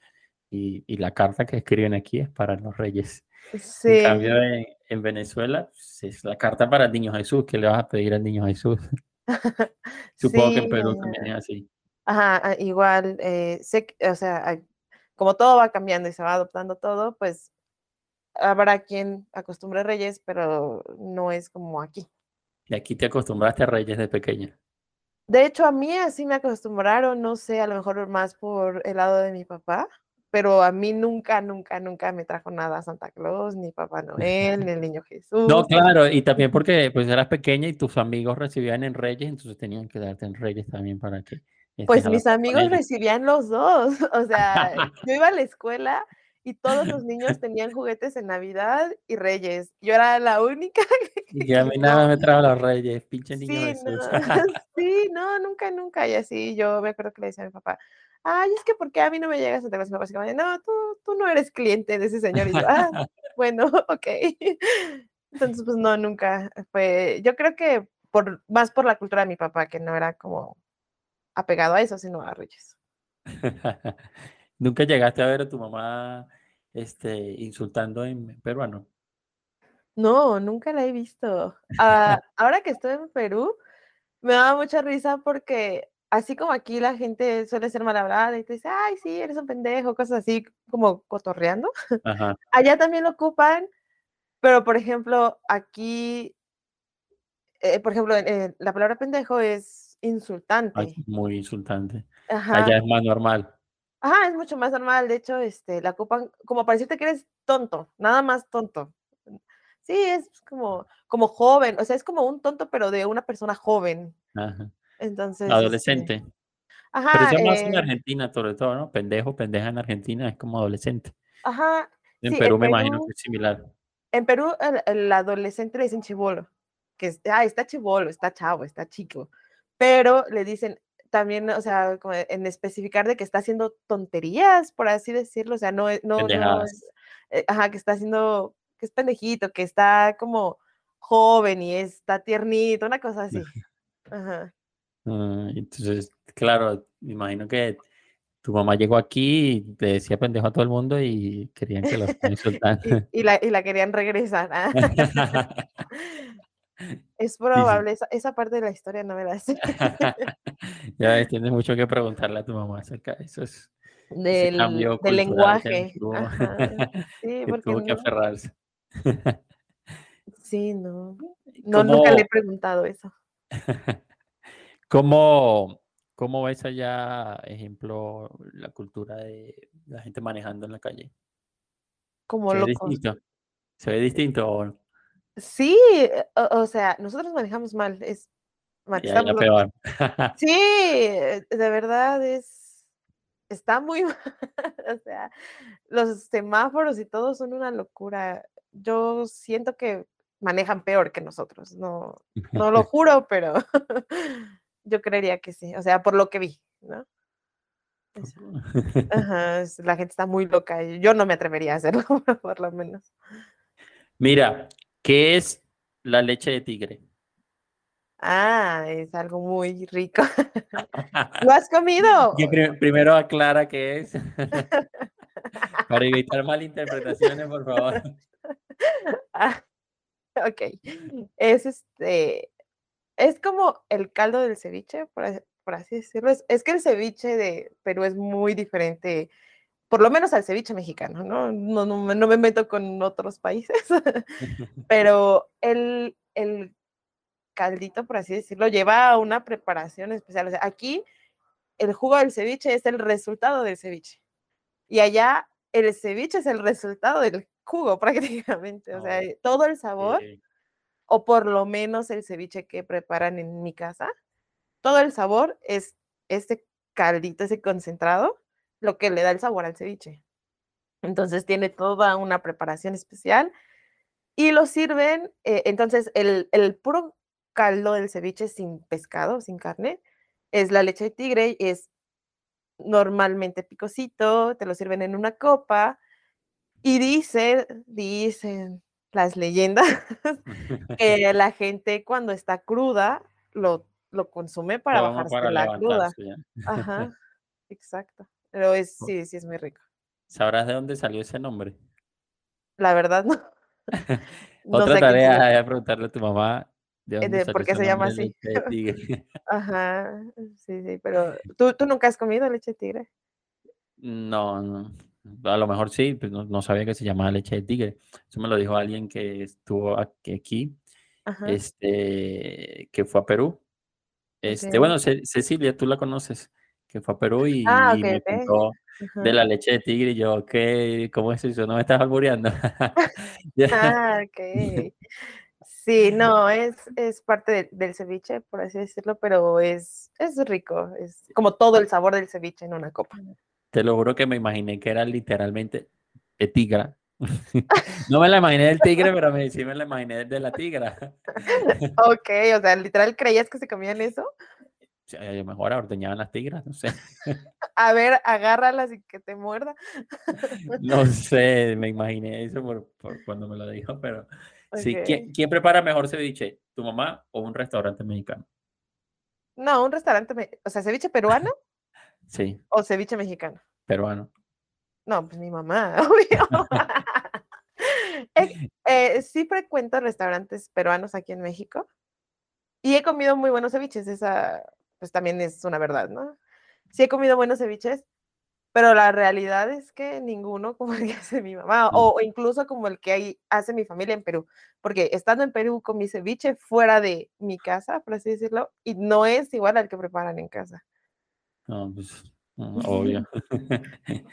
Y, y la carta que escriben aquí es para los Reyes. En sí, cambio, en, en Venezuela pues, es la carta para el Niño Jesús. ¿Qué le vas a pedir al Niño Jesús? Supongo que en sí, Perú también es así. Ajá, ah, igual, eh, sé, que- o sea, como todo va cambiando y se va adoptando todo, pues habrá quien acostumbre reyes, pero no es como aquí. Y aquí te acostumbraste a Reyes de pequeña. De hecho, a mí así me acostumbraron, no sé, a lo mejor más por el lado de mi papá, pero a mí nunca, nunca, nunca me trajo nada Santa Claus, ni Papá Noel, ni el Niño Jesús. No, claro, y también porque pues eras pequeña y tus amigos recibían en Reyes, entonces tenían que darte en Reyes también para que Pues mis amigos recibían los dos, o sea, yo iba a la escuela y todos los niños tenían juguetes en Navidad y Reyes. Yo era la única Y que a mí nada me trajo los Reyes, pinche niño Sí, Jesús. no, sí, no, nunca, nunca. Y así yo me acuerdo que le decía a mi papá, ay, es que ¿por qué a mí no me llega Santa Claus? Como de, no, tú, tú no eres cliente de ese señor. Y yo, ah, bueno, ok. Entonces, pues no, nunca fue, yo creo que por, más por la cultura de mi papá, que no era como apegado a eso, sino a Reyes. Nunca llegaste a ver a tu mamá este, insultando en peruano. No, nunca la he visto. Ah, ahora que estoy en Perú, me daba mucha risa porque así como aquí la gente suele ser mal hablada y te dice, ay, sí, eres un pendejo, cosas así como cotorreando. Ajá. Allá también lo ocupan, pero por ejemplo, aquí, eh, por ejemplo, eh, la palabra pendejo es Ay, insultante. muy insultante. Ajá. Allá es más normal. Ajá, es mucho más normal. De hecho, este, la ocupan como para decirte que eres tonto, nada más tonto. Sí, es como, como joven, o sea, es como un tonto, pero de una persona joven. Ajá. Entonces, este, Adolescente. Pero ajá, eso más en eh, Argentina, sobre todo, ¿no? Pendejo, pendeja en Argentina es como adolescente. ajá, En sí, Perú en me imagino que es similar. en Perú el, el adolescente le dicen chibolo, que es, ah, está chibolo, está chavo, está chico, pero le dicen también, o sea, como en especificar de que está haciendo tonterías, por así decirlo, o sea, no, es- no, no, es- eh, ajá, que está haciendo, que es pendejito, que está como joven y está tiernito, una cosa así. Ajá. Ah, entonces, claro, me imagino que tu mamá llegó aquí y te decía pendejo a todo el mundo y querían que lo estén insultando. Y, y la, y la querían regresar. ah. Es probable, esa, esa parte de la historia no me la sé. ya ves, tienes mucho que preguntarle a tu mamá acerca de eso, es- Del, del que lenguaje. tuvo. Sí, que porque tuvo que no. aferrarse. Sí, no. No, nunca le ¿Cómo, he preguntado eso. Cómo, cómo ves allá, ejemplo, la cultura de la gente manejando en la calle? Como ¿Se ve distinto? ¿Se ve distinto? Sí, eh, o, o sea, nosotros manejamos mal, es mal, Y allá estamos locos. peor. Sí, eh, de verdad es, está muy mal. O sea, los semáforos y todo son una locura. Yo siento que manejan peor que nosotros, no, no lo juro, pero yo creería que sí, o sea, por lo que vi, ¿no? Eso. Ajá, la gente está muy loca. Yo no me atrevería a hacerlo, por lo menos. Mira, ¿qué es la leche de tigre? Ah, es algo muy rico. ¿Lo has comido? Primero aclara qué es. Para evitar malinterpretaciones, por favor. Ah, ok. Es este, es como el caldo del ceviche, por, as- por así decirlo. Es, es que el ceviche de Perú es muy diferente, por lo menos al ceviche mexicano, ¿no? No, no, me- no me meto con otros países, pero el, el caldito, por así decirlo, lleva una preparación especial. O sea, aquí el jugo del ceviche es el resultado del ceviche. Y allá el ceviche es el resultado del jugo prácticamente. O sea, Oh, todo el sabor. O por lo menos el ceviche que preparan en mi casa, todo el sabor es ese caldito, ese concentrado, lo que le da el sabor al ceviche. Entonces tiene toda una preparación especial y lo sirven, eh, entonces el, el puro caldo del ceviche sin pescado, sin carne, es la leche de tigre, es normalmente picosito, te lo sirven en una copa y dice, dicen las leyendas que la gente cuando está cruda lo, lo consume para bajarse para la cruda. ya. Ajá, exacto. Pero es, sí, sí es muy rico. ¿Sabrás de dónde salió ese nombre? La verdad, no, no Otra tarea es preguntarle a tu mamá de eh, dónde de salió por qué se llama así. leche de tigre. Ajá, sí, sí, pero ¿tú, tú nunca has comido leche de tigre? No, no. A lo mejor sí, pues no, no sabía que se llamaba leche de tigre. Eso me lo dijo alguien que estuvo aquí, Ajá, este, que fue a Perú. Este, ok. bueno, Ce- Cecilia, tú la conoces, que fue a Perú y, Ah, y me contó de la leche de tigre y yo, ¿qué? ¿Cómo es eso? ¿No me estás albureando? Ya. Ah, ok. Sí, no, es, es parte de- del ceviche, por así decirlo, pero es, es rico, es como todo el sabor del ceviche en una copa. Te lo juro que me imaginé que era literalmente de tigra. No me la imaginé del tigre, pero me, sí me la imaginé de la tigra. Ok, o sea, literal, ¿creías que se comían eso? A lo mejor ordeñaban las tigras, no sé. A ver, agárralas y que te muerda. No sé, me imaginé eso por, por cuando me lo dijo, pero sí. ¿Quién, quién prepara mejor ceviche? ¿Tu mamá o un restaurante mexicano? No, un restaurante, o sea, ceviche peruano Sí, o ceviche mexicano. peruano. No, pues mi mamá, obvio. Eh, eh, sí frecuento restaurantes peruanos aquí en México y he comido muy buenos ceviches, esa pues también es una verdad, ¿no? Sí he comido buenos ceviches, pero la realidad es que ninguno como el que hace mi mamá Mm. o, o incluso como el que hay- hace mi familia en Perú, porque estando en Perú con mi ceviche fuera de mi casa, por así decirlo, y no es igual al que preparan en casa. No, pues, no, obvio.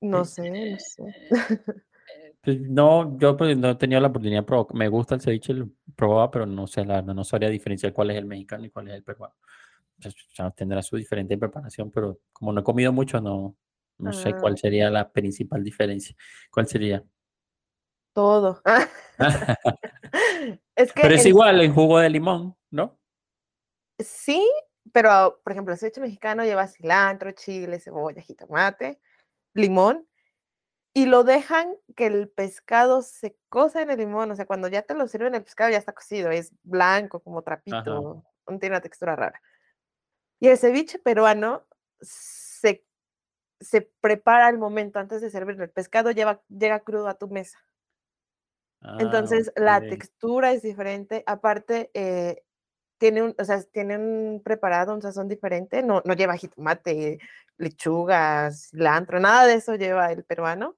No sé, no sé. Pues, no, yo pues no he tenido la oportunidad de probar. Me gusta el ceviche, lo probaba, pero no sé, la no sabría diferenciar cuál es el mexicano y cuál es el peruano. Pues, o sea, tendrá su diferente preparación, pero como no he comido mucho, no, no sé Ah, cuál sería la principal diferencia. ¿Cuál sería? todo. Es que Pero es el igual en jugo de limón, ¿no? sí, pero, por ejemplo, el ceviche mexicano lleva cilantro, chile, cebolla, jitomate, limón, y lo dejan que el pescado se cosa en el limón, o sea, cuando ya te lo sirven, el pescado ya está cocido, es blanco, como trapito, no tiene una textura rara. Y el ceviche peruano se se prepara al momento antes de servir, el pescado lleva llega crudo a tu mesa. Ah, Entonces, la textura es diferente, aparte, eh, tiene un o sea, tiene un preparado, un sazón diferente, no no lleva jitomate, lechuga, cilantro, nada de eso lleva el peruano.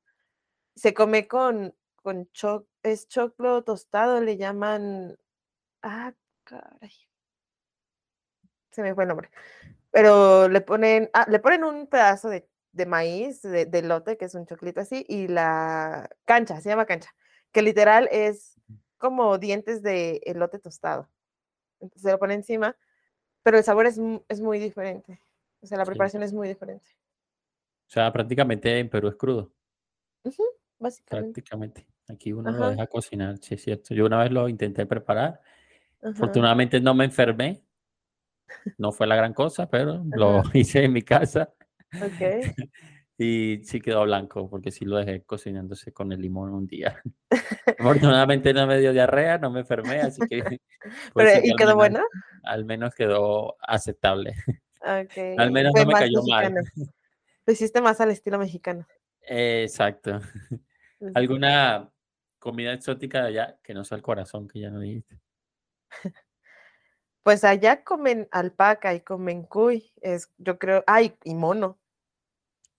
Se come con con cho es choclo tostado, le llaman, ah, caray. Se me fue el nombre, pero le ponen, ah, le ponen un pedazo de de maíz, de de elote, que es un choclito así, y la cancha, se llama cancha, que literal es como dientes de elote tostado. Entonces, se lo pone encima, pero el sabor es es muy diferente. O sea, la Sí. preparación es muy diferente. O sea, prácticamente en Perú es crudo, Ujú, básicamente. prácticamente. Aquí uno lo Ajá, deja cocinar, sí es cierto. Yo una vez lo intenté preparar, ajá, afortunadamente no me enfermé, no fue la gran cosa, pero lo ajá, hice en mi casa okey. Y sí quedó blanco, porque sí lo dejé cocinándose con el limón un día. Afortunadamente no me dio diarrea, no me enfermé, así que Pero, que ¿y al quedó menos bueno? al menos quedó aceptable. Al menos fue no me cayó mal. Lo hiciste más al estilo mexicano. Exacto. ¿Alguna comida exótica de allá que no sea el corazón, que ya no dijiste? Pues allá comen alpaca y comen cuy, es yo creo ay, y mono.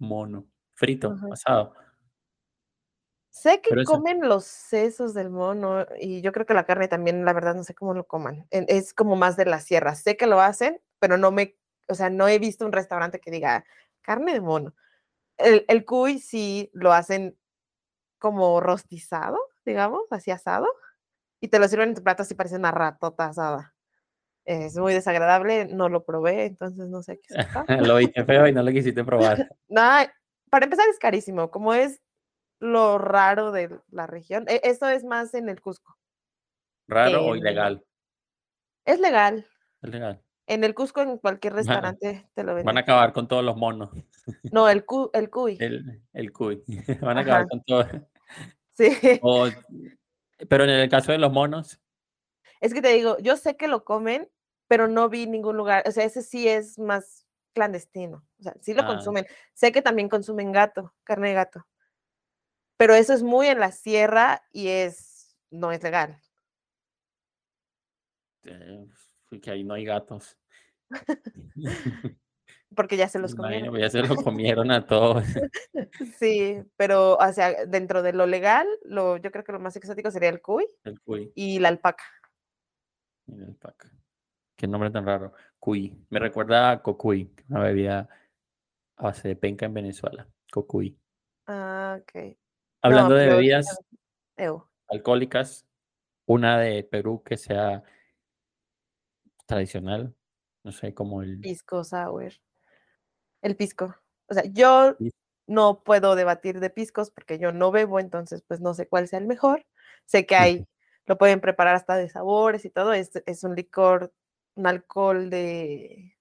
Mono, frito, Ajá. asado, Sé que pero eso comen los sesos del mono y yo creo que la carne también, la verdad, no sé cómo lo coman. Es como más de la sierra. Sé que lo hacen, pero no me o sea, no he visto un restaurante que diga: "Carne de mono". El el cuy sí lo hacen como rostizado, digamos, así asado, y te lo sirven en tu plato así parece una ratota asada. Es muy desagradable, no lo probé, entonces no sé qué sepa. lo viste feo y no lo quisiste probar. No, para empezar es carísimo, como es lo raro de la región, e eso es más en el Cusco ¿Raro o ilegal? es legal. Es legal. En el Cusco, en cualquier Van restaurante te lo van a venden. acabar con todos los monos, No, el cu el cuy. el el cuy, van a acabar con todo. sí. O pero en el caso de los monos, Es que te digo, yo sé que lo comen, pero no vi ningún lugar, o sea, ese sí es más clandestino, o sea, sí lo ah, consumen. Sé que también consumen gato, carne de gato, pero eso es muy en la sierra y es no es legal. eh, que ahí no hay gatos. Porque ya se los imagino, comieron. ya se lo comieron a todos, Sí, pero, o sea, dentro de lo legal, lo yo creo que lo más exótico sería el cuy el cuy y la alpaca. Y la alpaca. Qué nombre tan raro, cuy. Me recuerda a cocuy, una bebida a base de penca en Venezuela, cocuy. Ah. No, Hablando de bebidas alcohólicas, una de Perú que sea tradicional, no sé, como el pisco sour, el pisco. O sea, yo no puedo debatir de piscos porque yo no bebo, entonces, pues, no sé cuál sea el mejor. Sé que hay lo pueden preparar hasta de sabores y todo, es es un licor, un alcohol de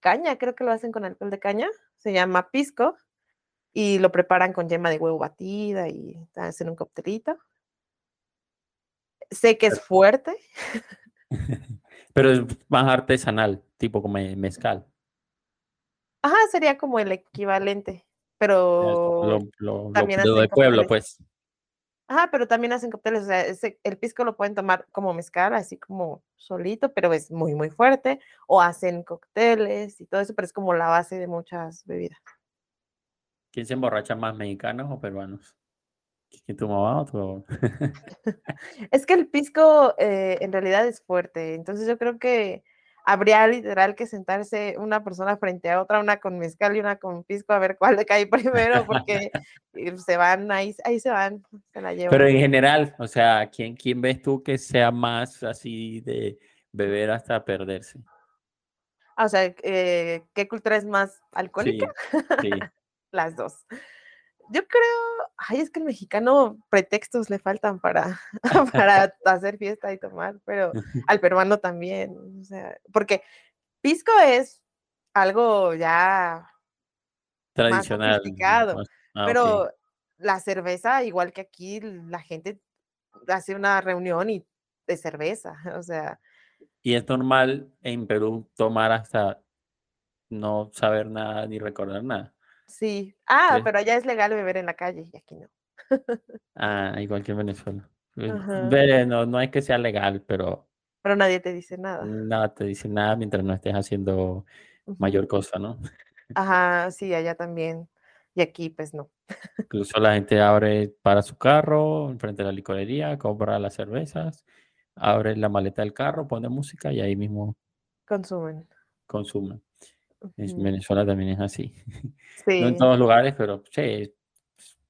caña, creo que lo hacen con alcohol de caña, se llama pisco, y lo preparan con yema de huevo batida y hacen un coctelito. Sé que es fuerte. pero es más artesanal, tipo como me mezcal, Ajá, sería como el equivalente, lo pero lo lo también lo de pueblo, pues. Ajá, pero también hacen cócteles, o sea, ese el pisco lo pueden tomar como mezcal, así como solito, pero es muy, muy fuerte, o hacen cócteles y todo eso, pero es como la base de muchas bebidas. ¿Quién se emborracha más, mexicanos o peruanos? ¿Quién tu mamá o tu Es que el pisco, eh, en realidad es fuerte, entonces yo creo que habría literal que sentarse una persona frente a otra, una con mezcal y una con pisco, a ver cuál le cae primero, porque se van, ahí, ahí se van, se la llevan. Pero en general, o sea, ¿quién, ¿quién ves tú que sea más así de beber hasta perderse? O sea, eh, ¿qué cultura es más alcohólica? Sí, sí. Las dos. Yo creo, ay, es que el mexicano pretextos le faltan para, para hacer fiesta y tomar, pero al peruano también, o sea, porque pisco es algo ya más Tradicional. sofisticado, más- ah, pero la cerveza, igual que aquí, la gente hace una reunión y de cerveza, o sea, Y es normal en Perú tomar hasta no saber nada ni recordar nada. Sí. Ah, Sí. pero allá es legal beber en la calle y aquí no. Ah, igual que en Venezuela. Ve, No, no es que sea legal, pero Pero nadie te dice nada. nada te dice nada mientras no estés haciendo mayor cosa, ¿no? Ajá, sí, allá también. Y aquí, pues no. Incluso la gente abre para su carro enfrente de la licorería, compra las cervezas, abre la maleta del carro, pone música y ahí mismo Consumen. consume. En. Venezuela también es así. No en todos lugares, pero sí,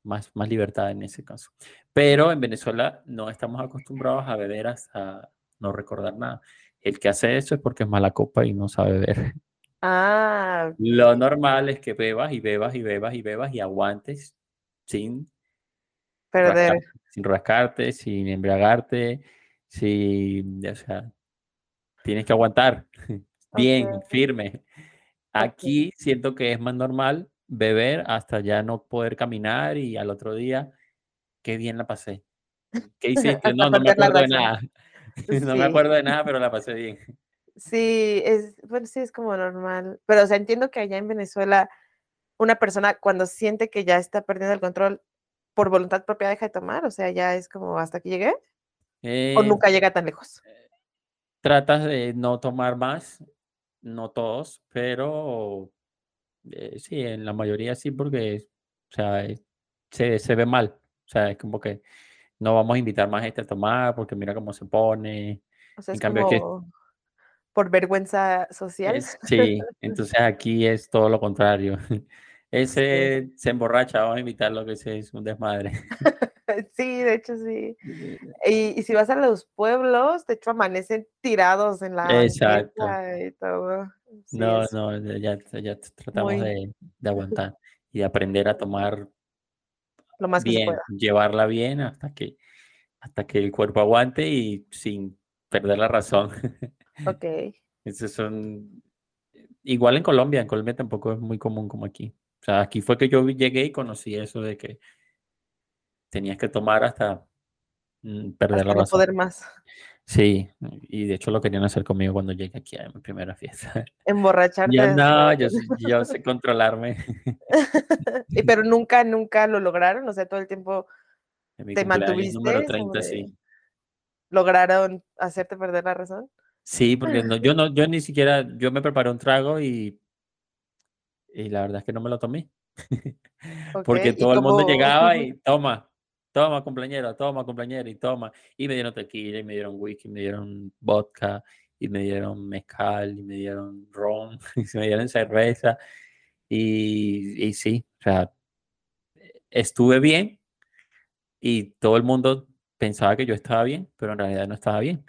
más, más libertad en ese caso. Pero en Venezuela no estamos acostumbrados a beber hasta no recordar nada. El que hace eso es porque es mala copa y no sabe beber. Ah, Lo normal es que bebas y bebas y bebas y bebas y aguantes sin Perder. rascarte, sin rascarte, sin embriagarte, sin, o sea, tienes que aguantar bien, firme. Aquí siento que es más normal beber hasta ya no poder caminar y al otro día, qué bien la pasé. ¿Qué hiciste? No, no me acuerdo de nada. No me acuerdo de nada, pero la pasé bien. Sí, es, bueno, sí es como normal. Pero, o sea, entiendo que allá en Venezuela, una persona cuando siente que ya está perdiendo el control por voluntad propia deja de tomar. O sea, ya es como hasta aquí llegué. O Eh, nunca llega tan lejos. tratas de no tomar más, no todos, pero eh, sí, en la mayoría sí, porque o sea, se, se ve mal. O sea, es como que no vamos a invitar más gente a tomar porque mira cómo se pone. O sea, En es cambio, aquí, como por vergüenza social. es, sí, entonces aquí es todo lo contrario. Sí. Ese se emborracha, vamos a invitarlo, que ese es un desmadre. Sí, de hecho sí. Y, y si vas a los pueblos, de hecho amanecen tirados en la Exacto. y todo. Sí, No, es no, ya, ya- tratamos muy de, de aguantar y de aprender a tomar lo más que se bien, pueda. llevarla bien hasta que, hasta que el cuerpo aguante y sin perder la razón. Ok. Esos son igual en Colombia, en Colombia tampoco es muy común como aquí. O sea, aquí fue que yo llegué y conocí eso de que tenías que tomar hasta mm, perder Hasta la no razón. poder más. Sí, y de hecho lo querían hacer conmigo cuando llegué aquí a mi primera fiesta. Emborracharte. Yo no, yo, sé- yo sé controlarme. Pero nunca, nunca lo lograron. O sea, todo el tiempo te número mantuviste 30, sobre- sí. lograron hacerte perder la razón. Sí, porque no, yo no, yo ni siquiera, yo me preparé un trago y, y la verdad es que no me lo tomé. Porque ¿y todo el mundo llegaba y toma, toma cumpleañero, toma cumpleañero y toma. Y me dieron tequila, y me dieron whisky, me dieron vodka, y me dieron mezcal, y me dieron ron, y me dieron cerveza. Y, y sí, o sea, estuve bien y todo el mundo pensaba que yo estaba bien, pero en realidad no estaba bien.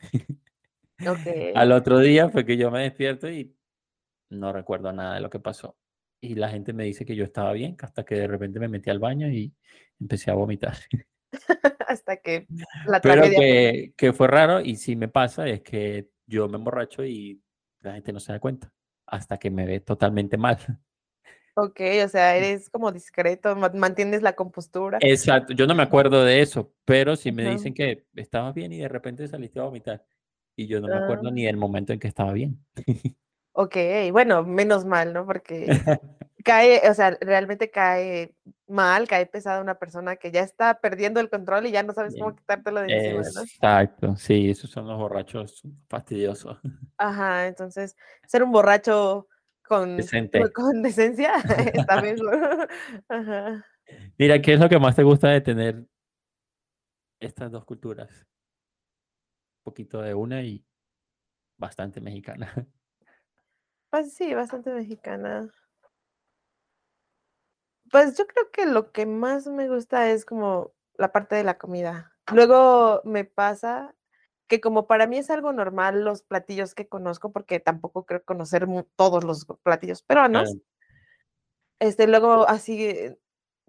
Ok. Al otro día fue que yo me despierto y no recuerdo nada de lo que pasó. Y la gente me dice que yo estaba bien, hasta que de repente me metí al baño y empecé a vomitar. Hasta que la Pero tragedia. que, que fue raro y sí me pasa es que yo me emborracho y la gente no se da cuenta hasta que me ve totalmente mal. Ok, o sea, eres como discreto, ma- mantienes la compostura. Exacto, yo no me acuerdo de eso, pero sí me dicen que estabas bien y de repente saliste a vomitar. Y yo no me acuerdo Ah. ni del momento en que estaba bien. Ok, bueno, menos mal, ¿no? Porque cae, o sea, realmente cae mal, cae pesada una persona que ya está perdiendo el control y ya no sabes cómo quitártelo de encima, ¿no? Exacto, sí, esos son los borrachos fastidiosos. Ajá, entonces, ser un borracho con, con decencia está mejor. Ajá. Mira, ¿qué es lo que más te gusta de tener estas dos culturas? Un poquito de una y bastante mexicana. Pues sí, bastante mexicana. Pues yo creo que lo que más me gusta es como la parte de la comida. Luego me pasa que como para mí es algo normal los platillos que conozco, porque tampoco creo conocer todos los platillos peruanos. Este, luego así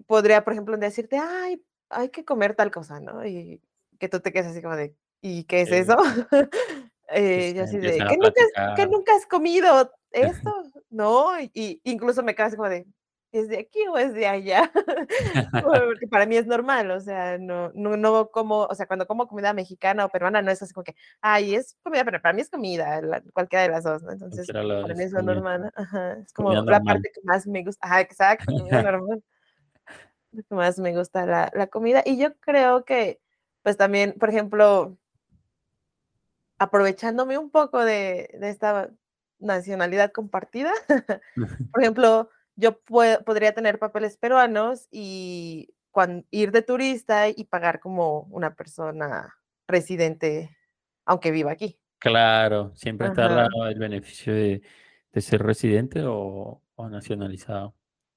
podría, por ejemplo, decirte, ay, hay que comer tal cosa, ¿no? Y que tú te quedes así como de, ¿y qué es eso? eh, yo así de, ¿que nunca, has, ¿que nunca has comido esto? no, y incluso me quedo así como de, ¿es de aquí o es de allá? Porque para mí es normal, o sea, no, no, no como, o sea, cuando como comida mexicana o peruana, no es así como que, ay, es comida, pero para mí es comida, cualquiera de las dos, ¿no? Entonces, para mí es lo normal, ajá, es como la parte que más me gusta, ajá, exacto, comida normal, lo que más me gusta la, la comida, y yo creo que, pues también, por ejemplo, aprovechándome un poco de, de esta nacionalidad compartida, por ejemplo, yo podría tener papeles peruanos y ir de turista y pagar como una persona residente, aunque viva aquí. Claro, siempre está el beneficio de, ser residente o, nacionalizado.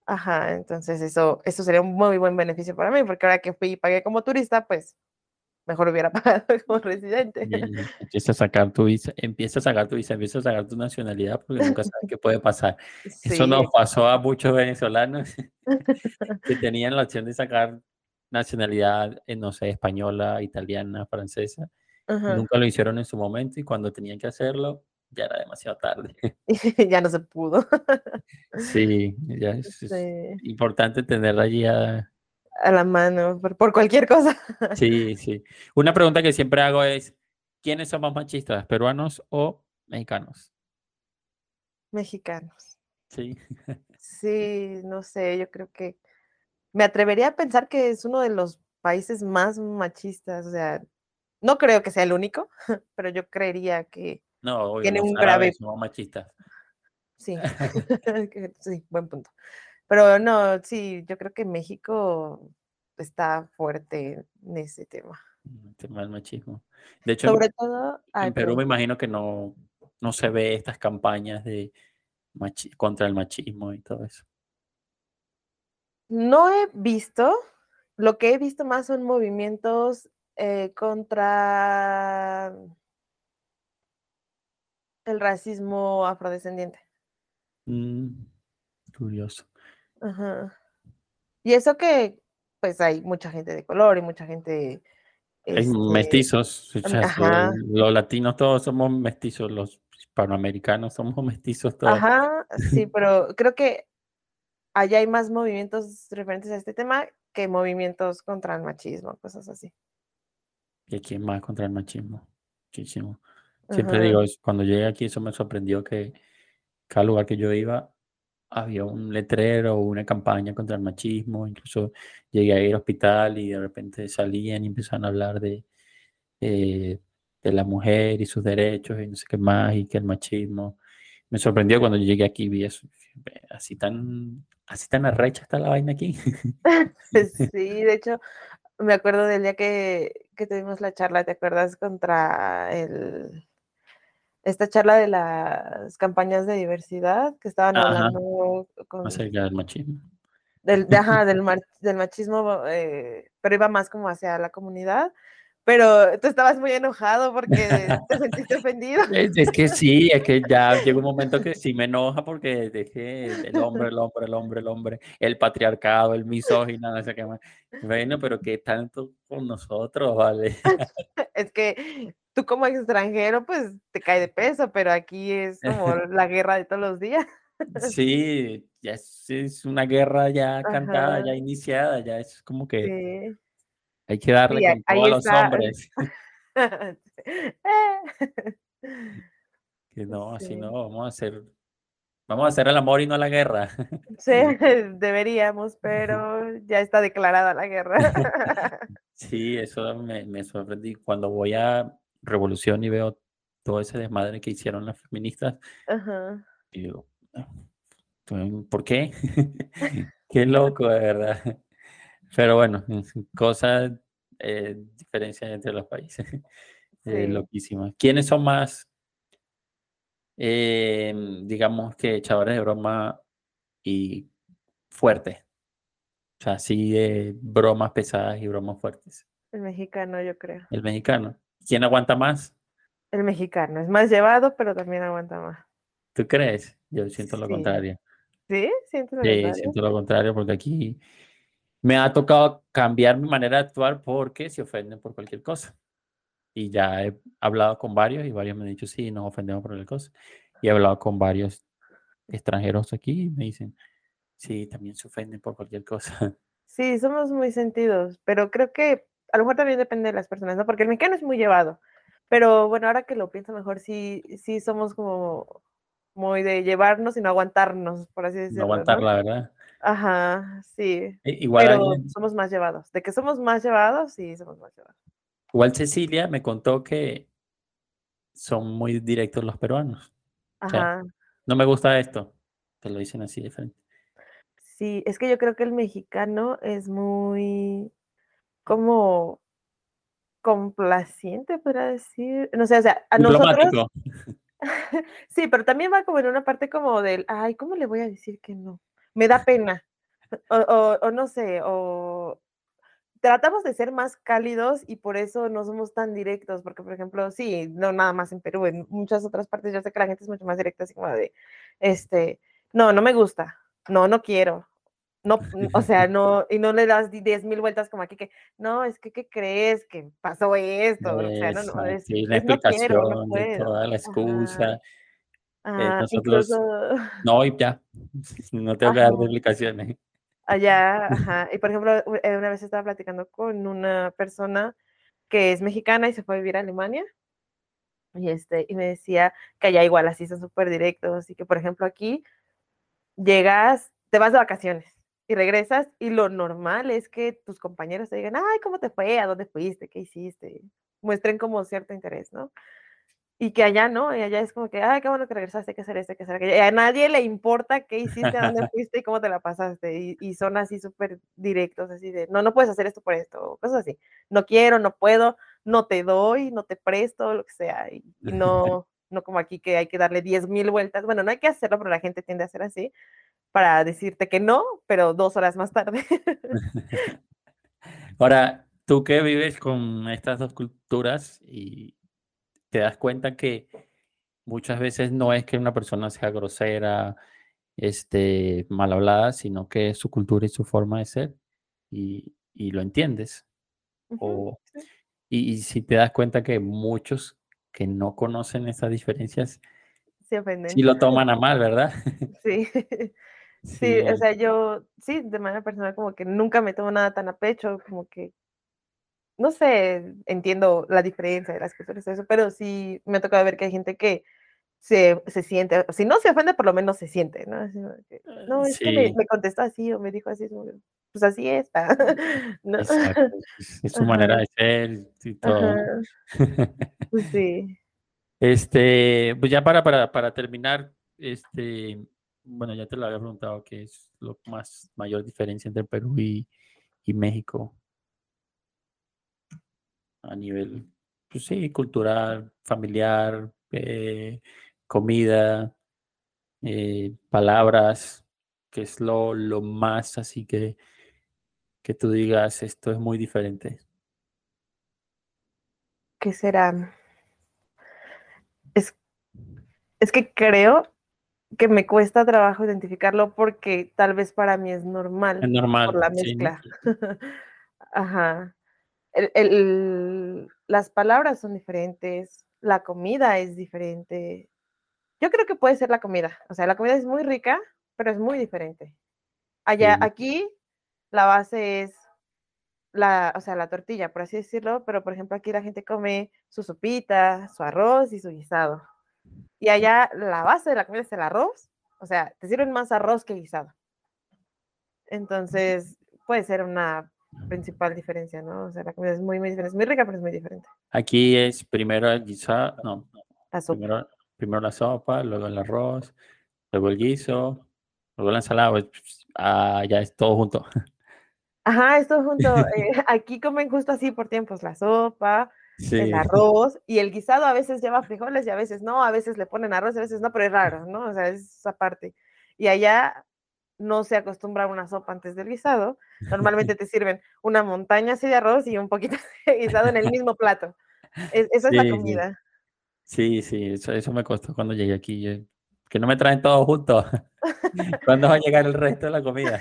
Ajá, entonces eso, eso sería un muy buen beneficio para mí, porque ahora que fui y pagué como turista, pues mejor hubiera pagado como residente. empieza a sacar tu visa, empieza a sacar tu visa, empieza a sacar tu nacionalidad porque nunca sabes qué puede pasar. Eso nos pasó a muchos venezolanos que tenían la opción de sacar nacionalidad, no sé, española, italiana, francesa. Nunca lo hicieron en su momento y cuando tenían que hacerlo ya era demasiado tarde. ya no se pudo. sí, ya es, importante tenerla allí a, a la mano por, cualquier cosa. Sí, sí. Una pregunta que siempre hago es, ¿quiénes son más machistas, peruanos o mexicanos? Mexicanos. Sí. Sí, no sé, yo creo que me atrevería a pensar que es uno de los países más machistas, o sea, no creo que sea el único, pero yo creería que no, tiene un grave somos machistas. Sí, sí, buen punto. Pero no, sí, yo creo que México está fuerte en ese tema. El tema del machismo. De hecho, Sobre todo, en Perú me imagino que no, no se ve estas campañas de contra el machismo y todo eso. No he visto, lo que he visto más son movimientos eh, contra el racismo afrodescendiente. Mm, curioso. Ajá. Y eso que, pues hay mucha gente de color y mucha gente... Hay este, mestizos, los latinos todos somos mestizos, los hispanoamericanos somos mestizos todos. Ajá, sí, pero creo que allá hay más movimientos referentes a este tema que movimientos contra el machismo, cosas así. ¿Y quién más contra el machismo? Muchísimo. Siempre digo, cuando llegué aquí, eso me sorprendió que cada lugar que yo iba, había un letrero o una campaña contra el machismo, incluso llegué a ir al hospital y de repente salían y empezaban a hablar de, eh, de la mujer y sus derechos y no sé qué más, y que el machismo. Me sorprendió cuando llegué aquí vi eso. Así tan, así tan arrecha está la vaina aquí. sí, de hecho, me acuerdo del día que, que tuvimos la charla, ¿te acuerdas? Contra el esta charla de las campañas de diversidad que estaban hablando con... Allá del machismo. Del, ajá, del, del machismo, eh, pero iba más como hacia la comunidad. Pero tú estabas muy enojado porque te sentiste ofendido. Es, que sí, es que ya llega un momento que sí me enoja porque dejé el hombre, el hombre, el hombre, el hombre, el patriarcado, el misógino, no sé qué más. Bueno, pero ¿qué tanto con nosotros, vale? es que tú como extranjero, pues te cae de peso, pero aquí es como la guerra de todos los días. Sí, ya es, una guerra ya cantada, ya iniciada, ya es como que hay que darle con todos los hombres. que no, así no, vamos a hacer, vamos a hacer el amor y no la guerra. Sí, deberíamos, pero ya está declarada la guerra. Sí, eso me, me sorprendí. Cuando voy a revolución y veo todo ese desmadre que hicieron las feministas. Digo, ah, ¿por qué? qué loco, de verdad. Pero bueno, cosas, eh, diferencias entre los países. Eh, loquísimas. ¿Quiénes son más em, digamos que echadores de broma y fuertes. O sea, así de bromas pesadas y bromas fuertes. El mexicano, yo creo. El mexicano. ¿Quién aguanta más? El mexicano. Es más llevado, pero también aguanta más. ¿Tú crees? Yo siento lo contrario. ¿Sí? ¿Sientes lo Sí, contrario? siento lo contrario porque aquí me ha tocado cambiar mi manera de actuar porque se ofenden por cualquier cosa. Y ya he hablado con varios y varios me han dicho, sí, nos ofendemos por cualquier cosa. Y he hablado con varios extranjeros aquí y me dicen, sí, también se ofenden por cualquier cosa. Sí, somos muy sentidos, pero creo que a lo mejor también depende de las personas, ¿no? Porque el mexicano es muy llevado, pero bueno, ahora que lo pienso mejor, sí, sí somos como muy de llevarnos y no aguantarnos, por así No decirlo, aguantar, ¿no? la verdad. Ajá, sí, I- Igual, pero alguien- somos más llevados. De que somos más llevados, sí, somos más llevados. igual Cecilia me contó que son muy directos los peruanos. O sea, Ajá, no me gusta esto. Te lo dicen así de frente. sí, es que yo creo que el mexicano es muy como complaciente, podría decir. No sé, o sea, a nosotros. Sí, pero también va como en una parte como del, ay, ¿cómo le voy a decir que no? Me da pena. O, o- o no sé, o tratamos de ser más cálidos y por eso no somos tan directos, porque por ejemplo, sí, no nada más en Perú, en muchas otras partes yo sé que la gente es mucho más directa, así como de, este, no, no me gusta, no, no quiero. No, o sea, no, y no le das di- diez mil vueltas como aquí que, no, es que, ¿qué crees? Que pasó esto, o sea, no, no, Exacto, es, y una es no quiero, no explicación de puedo. toda la Ajá. Eh, Ah, nosotros, incluso no, y ya. No tengo que dar Ajá. explicaciones. allá, ajá. Y por ejemplo, eh, una vez estaba platicando con una persona que es mexicana y se fue a vivir a Alemania. Y, este, y me decía que allá igual así son súper directos. Y que, por ejemplo, aquí llegas, te vas de vacaciones y regresas y lo normal es que tus compañeros te digan, ay, ¿cómo te fue? ¿A dónde fuiste? ¿Qué hiciste? Muestren como cierto interés, ¿no? Y que allá no, y allá es como que, ay, qué bueno que regresaste, hay que hacer esto, hay que hacer aquello. Y a nadie le importa qué hiciste, a dónde fuiste y cómo te la pasaste. Y, y son así súper directos, así de, no, no puedes hacer esto por esto, o cosas así. No quiero, no puedo, no te doy, no te presto, lo que sea. Y, y no, no como aquí que hay que darle 10 mil vueltas. Bueno, no hay que hacerlo, pero la gente tiende a hacer así para decirte que no, pero dos horas más tarde. Ahora, tú que vives con estas dos culturas y te das cuenta que muchas veces no es que una persona sea grosera, este, mal hablada, sino que es su cultura y su forma de ser y, y lo entiendes. O, y, y si te das cuenta que muchos que no conocen esas diferencias Se ofenden. sí lo toman a mal, ¿verdad? Sí. Sí, Sí, o sea, yo, sí, de manera personal, como que nunca me tomo nada tan a pecho, como que, no sé, entiendo la diferencia de las culturas, eso, pero sí me ha tocado ver que hay gente que se, se siente, si no se ofende, por lo menos se siente, ¿no? Que, no, es que me, me contestó así o me dijo así, pues así es, ¿no? Es, su manera de ser y todo. Pues sí. Este, pues ya para, para, para terminar, este, bueno, ya te lo había preguntado, ¿qué es lo más mayor diferencia entre Perú y, y México? A nivel, pues sí, cultural, familiar, eh, comida, eh, palabras, que es lo, lo más así que, que tú digas, esto es muy diferente. ¿Qué será? Es, es que creo que me cuesta trabajo identificarlo porque tal vez para mí es Es normal por la sí. mezcla. Ajá. El- el- las palabras son diferentes, la comida es diferente. Yo creo que puede ser la comida. O sea, la comida es muy rica, pero es muy diferente. Allá, Sí. aquí, la base es la, o sea, la tortilla, por así decirlo, pero por ejemplo, aquí la gente come su sopita, su arroz y su guisado. Y allá la base de la comida es el arroz, o sea, te sirven más arroz que guisado. Entonces, puede ser una principal diferencia, ¿no? O sea, la comida es muy, muy diferente, es muy rica, pero es muy diferente. Aquí es primero el guisado, no, La sopa. primero, primero la sopa, luego el arroz, luego el guiso, luego la ensalada, pues, ah, ya es todo junto. Ajá, esto junto, eh, aquí comen justo así por tiempos, la sopa, el arroz y el guisado a veces lleva frijoles y a veces no, a veces le ponen arroz a veces no, pero es raro, ¿no? O sea, es esa parte. Y allá no se acostumbra a una sopa antes del guisado. Normalmente te sirven una montaña así de arroz y un poquito de guisado en el mismo plato. esa es la comida. Sí, sí, eso, eso me costó cuando llegué aquí. que no me traen todo junto. ¿Cuándo va a llegar el resto de la comida?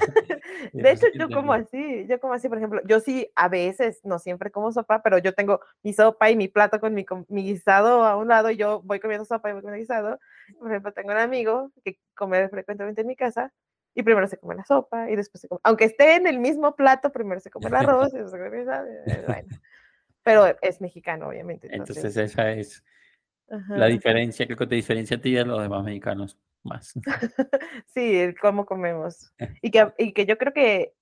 De hecho, yo como así, yo como así, por ejemplo, yo sí a veces, no siempre como sopa, pero yo tengo mi sopa y mi plato con mi, mi guisado a un lado y yo voy comiendo sopa y voy comiendo guisado. Por ejemplo, tengo un amigo que come frecuentemente en mi casa y primero se come la sopa y después se come, aunque esté en el mismo plato, primero se come el arroz y después se come el guisado, bueno. Pero es mexicano, obviamente. Entonces, esa es la diferencia, creo que te diferencia a ti y a los demás mexicanos más. sí, cómo comemos. Y que, y que yo creo que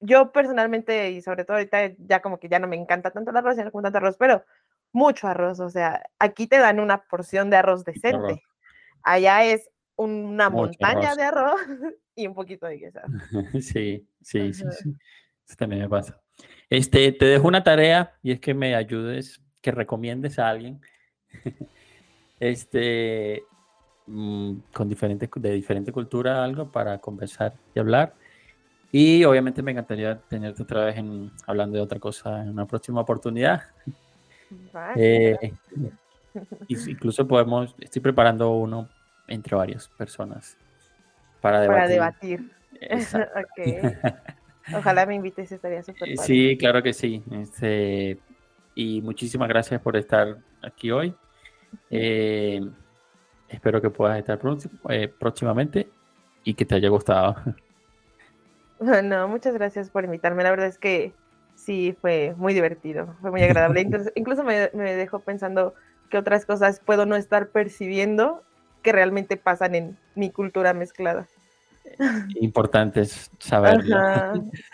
yo personalmente, y sobre todo ahorita ya como que ya no me encanta tanto el arroz, ya no como tanto arroz, pero mucho arroz, o sea, aquí te dan una porción de arroz decente. Allá es una montaña de arroz y un poquito de queso. Sí, sí, sí, sí. Eso también me pasa. Este, te dejo una tarea y es que me ayudes, que recomiendes a alguien este, mm, con diferentes, de diferente cultura algo para conversar y hablar. Y obviamente me encantaría tenerte otra vez en, hablando de otra cosa en una próxima oportunidad. Eh, incluso podemos, estoy preparando uno entre varias personas para debatir. Para debatir. Ojalá me invites, estaría súper Sí, claro que sí. Este, y muchísimas gracias por estar aquí hoy. Eh, espero que puedas estar eh, próximamente y que te haya gustado. Bueno, muchas gracias por invitarme. La verdad es que sí, fue muy divertido, fue muy agradable. Incluso, me, me, dejó pensando que otras cosas puedo no estar percibiendo que realmente pasan en mi cultura mezclada. Importantes saberlo.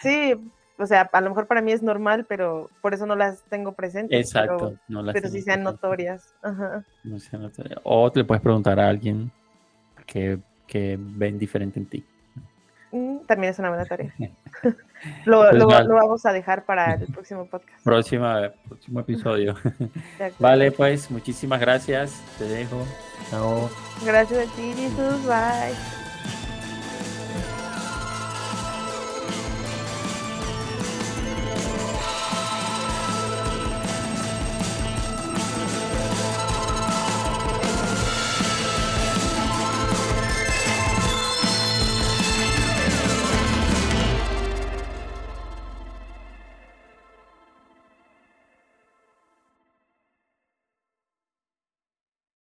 Sí, o sea, a lo mejor para mí es normal, pero por eso no las tengo presentes. Exacto, pero, no las pero sí sean notorias. Ajá. No sean notorias. O le puedes preguntar a alguien que, que ven diferente en ti. Mm, también es una buena tarea. lo, pues lo, lo, vamos a dejar para el próximo podcast. Próxima, próximo episodio. vale, pues muchísimas gracias. Te dejo. Chao. Gracias a ti, Jesús. Bye.